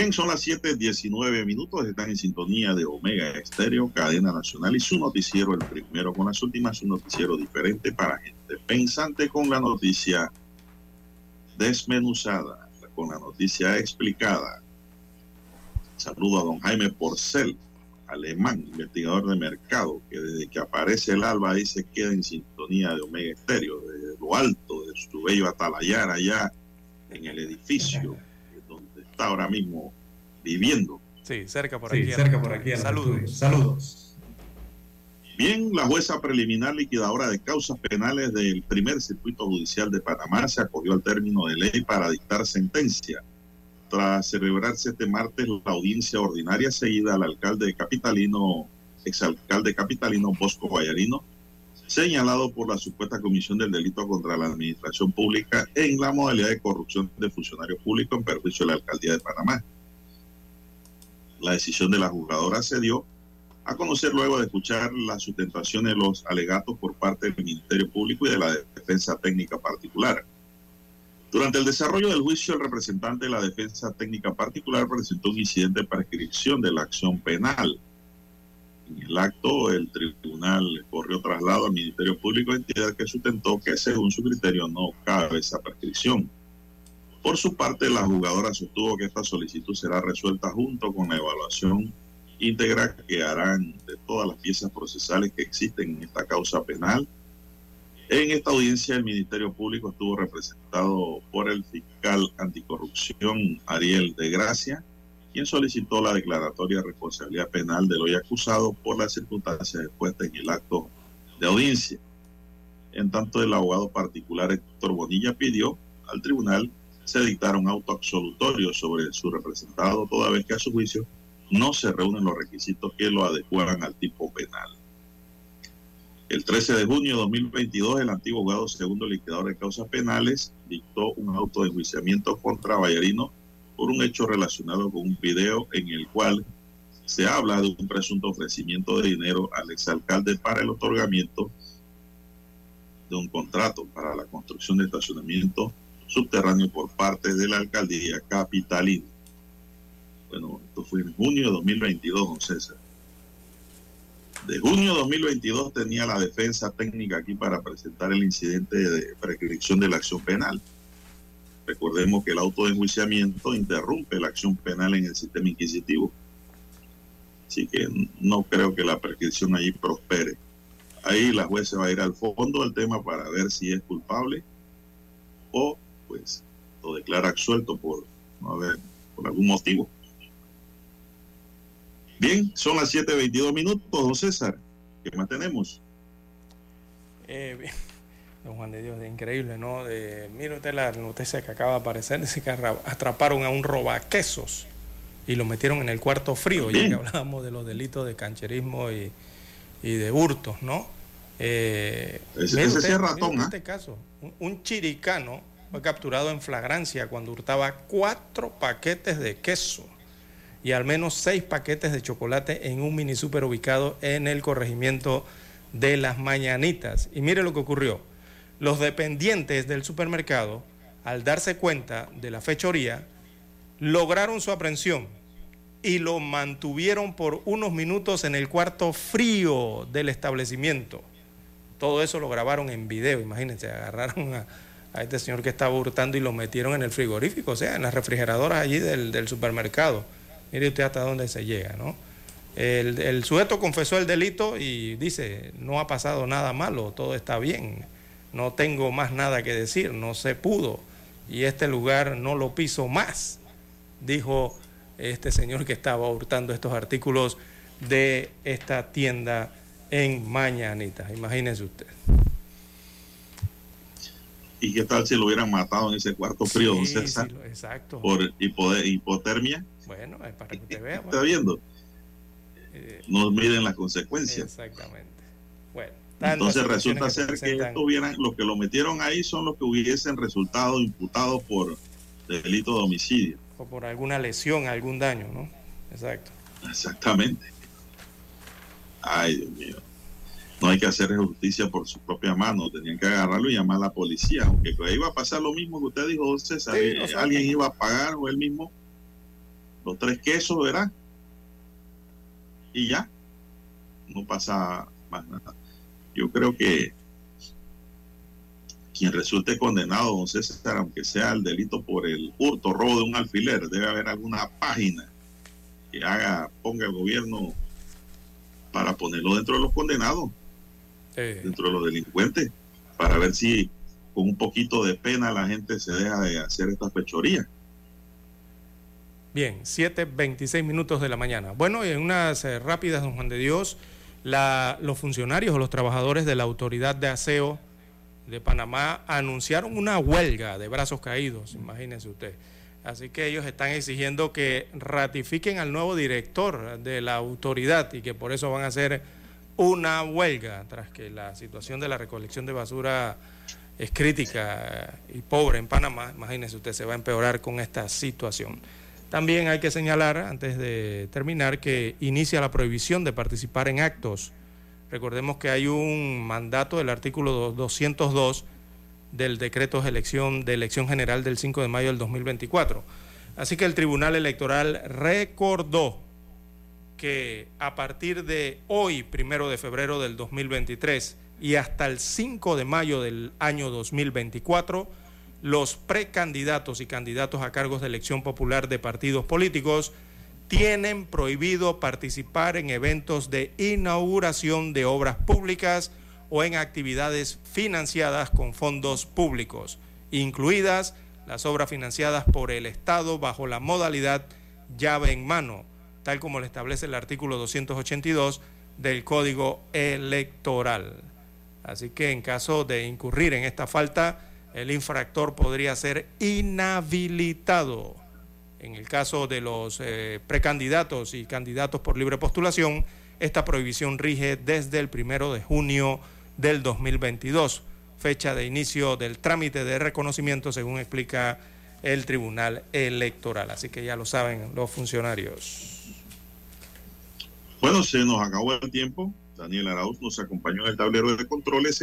Bien, son las 7:19 minutos. Están en sintonía de Omega Estéreo, cadena nacional y su noticiero, el primero con las últimas, un noticiero diferente para gente pensante con la noticia desmenuzada, con la noticia explicada. Saludo a don Jaime Porcel, alemán, investigador de mercado, que desde que aparece el alba ahí se queda en sintonía de Omega Estéreo, desde lo alto de su bello atalayar allá en el edificio ahora mismo viviendo. Sí, cerca por aquí. cerca por aquí. Saludos. Saludos. Bien, la jueza preliminar liquidadora de causas penales del primer circuito judicial de Panamá se acogió al término de ley para dictar sentencia. Tras celebrarse este martes la audiencia ordinaria seguida al alcalde capitalino, exalcalde capitalino Bosco Vallarino, señalado por la supuesta comisión del delito contra la administración pública en la modalidad de corrupción de funcionarios públicos en perjuicio de la alcaldía de Panamá. La decisión de la jugadora se dio a conocer luego de escuchar la sustentación de los alegatos por parte del Ministerio Público y de la Defensa Técnica Particular. Durante el desarrollo del juicio, el representante de la Defensa Técnica Particular presentó un incidente de prescripción de la acción penal en el acto, el tribunal corrió traslado al Ministerio Público, entidad que sustentó que según su criterio no cabe esa prescripción. Por su parte, la jugadora sostuvo que esta solicitud será resuelta junto con la evaluación íntegra que harán de todas las piezas procesales que existen en esta causa penal. En esta audiencia, el Ministerio Público estuvo representado por el fiscal anticorrupción Ariel de Gracia, quien solicitó la declaratoria de responsabilidad penal del hoy acusado por las circunstancias expuestas en el acto de audiencia. En tanto, el abogado particular Héctor Bonilla pidió al tribunal se dictara un auto absolutorio sobre su representado, toda vez que a su juicio no se reúnen los requisitos que lo adecuan al tipo penal. El 13 de junio de 2022, el antiguo abogado segundo liquidador de causas penales dictó un auto de enjuiciamiento contra Vallarino por un hecho relacionado con un video en el cual se habla de un presunto ofrecimiento de dinero al exalcalde para el otorgamiento de un contrato para la construcción de estacionamiento subterráneo por parte de la alcaldía capitalina. Bueno, esto fue en junio de 2022, don César. De junio de 2022 tenía la defensa técnica aquí para presentar el incidente de prescripción de la acción penal Recordemos que el auto de enjuiciamiento interrumpe la acción penal en el sistema inquisitivo. Así que no creo que la prescripción allí prospere. Ahí la juez se va a ir al fondo del tema para ver si es culpable o pues lo declara absuelto por, a ver, por algún motivo. Bien, son las 7.22 minutos, don César. ¿Qué más tenemos? Eh, don Juan de Dios, es increíble, ¿no? De, mire usted la noticia que acaba de aparecer, dice que atraparon a un robaquesos y lo metieron en el cuarto frío, ya que hablábamos de los delitos de cancherismo y, de hurtos, ¿no? Eh, ese, ese ratón, En este caso, un, chiricano fue capturado en flagrancia cuando hurtaba cuatro paquetes de queso y al menos seis paquetes de chocolate en un mini super ubicado en el corregimiento de las Mañanitas. Y mire lo que ocurrió. Los dependientes del supermercado, al darse cuenta de la fechoría, lograron su aprehensión y lo mantuvieron por unos minutos en el cuarto frío del establecimiento. Todo eso lo grabaron en video, imagínense, agarraron a, este señor que estaba hurtando y lo metieron en el frigorífico, o sea, en las refrigeradoras allí del, supermercado. Mire usted hasta dónde se llega, ¿no? El, el, sujeto confesó el delito y dice, no ha pasado nada malo, todo está bien no tengo más nada que decir, no se pudo y este lugar no lo piso más, dijo este señor que estaba hurtando estos artículos de esta tienda en Mañanita. Imagínense usted. ¿Y qué tal si lo hubieran matado en ese cuarto frío, don César? exacto. Por hipotermia. Bueno, es para que usted vea. ¿Está viendo? Eh, no miden las consecuencias. Exactamente. Entonces resulta ser que esto hubieran, los que lo metieron ahí son los que hubiesen resultado imputados por delito de homicidio. O por alguna lesión, algún daño, ¿no? Exacto. Exactamente. Ay, Dios mío. No hay que hacer justicia por su propia mano. Tenían que agarrarlo y llamar a la policía. Aunque iba a pasar lo mismo que usted dijo, César. Eh, alguien iba a pagar o él mismo los tres quesos, ¿verdad? Y ya. No pasa más nada. Yo creo que quien resulte condenado, don César, aunque sea el delito por el hurto, robo de un alfiler, debe haber alguna página que haga, ponga el gobierno para ponerlo dentro de los condenados, dentro de los delincuentes, para ver si con un poquito de pena la gente se deja de hacer estas pechorías. Bien, 7.26 minutos de la mañana. Bueno, y en unas eh, rápidas, don Juan de Dios, los funcionarios o los trabajadores de la Autoridad de Aseo de Panamá anunciaron una huelga de brazos caídos, imagínense usted. Así que ellos están exigiendo que ratifiquen al nuevo director de la autoridad y que por eso van a hacer una huelga, tras que la situación de la recolección de basura es crítica y pobre en Panamá, imagínense usted, se va a empeorar con esta situación. También hay que señalar, antes de terminar, que inicia la prohibición de participar en actos. Recordemos que hay un mandato del artículo 202 del decreto de elección, de elección general del 5 de mayo del 2024. Así que el Tribunal Electoral recordó que a partir de hoy, primero de febrero del 2023, y hasta el 5 de mayo del año 2024, los precandidatos y candidatos a cargos de elección popular de partidos políticos tienen prohibido participar en eventos de inauguración de obras públicas o en actividades financiadas con fondos públicos, incluidas las obras financiadas por el Estado bajo la modalidad llave en mano, tal como lo establece el artículo 282 del Código Electoral. Así que en caso de incurrir en esta falta, el infractor podría ser inhabilitado. En el caso de los eh, precandidatos y candidatos por libre postulación, esta prohibición rige desde el primero de junio del 2022, fecha de inicio del trámite de reconocimiento, según explica el Tribunal Electoral. Así que ya lo saben los funcionarios. Bueno, se nos acabó el tiempo. Daniel Arauz nos acompañó en el tablero de controles.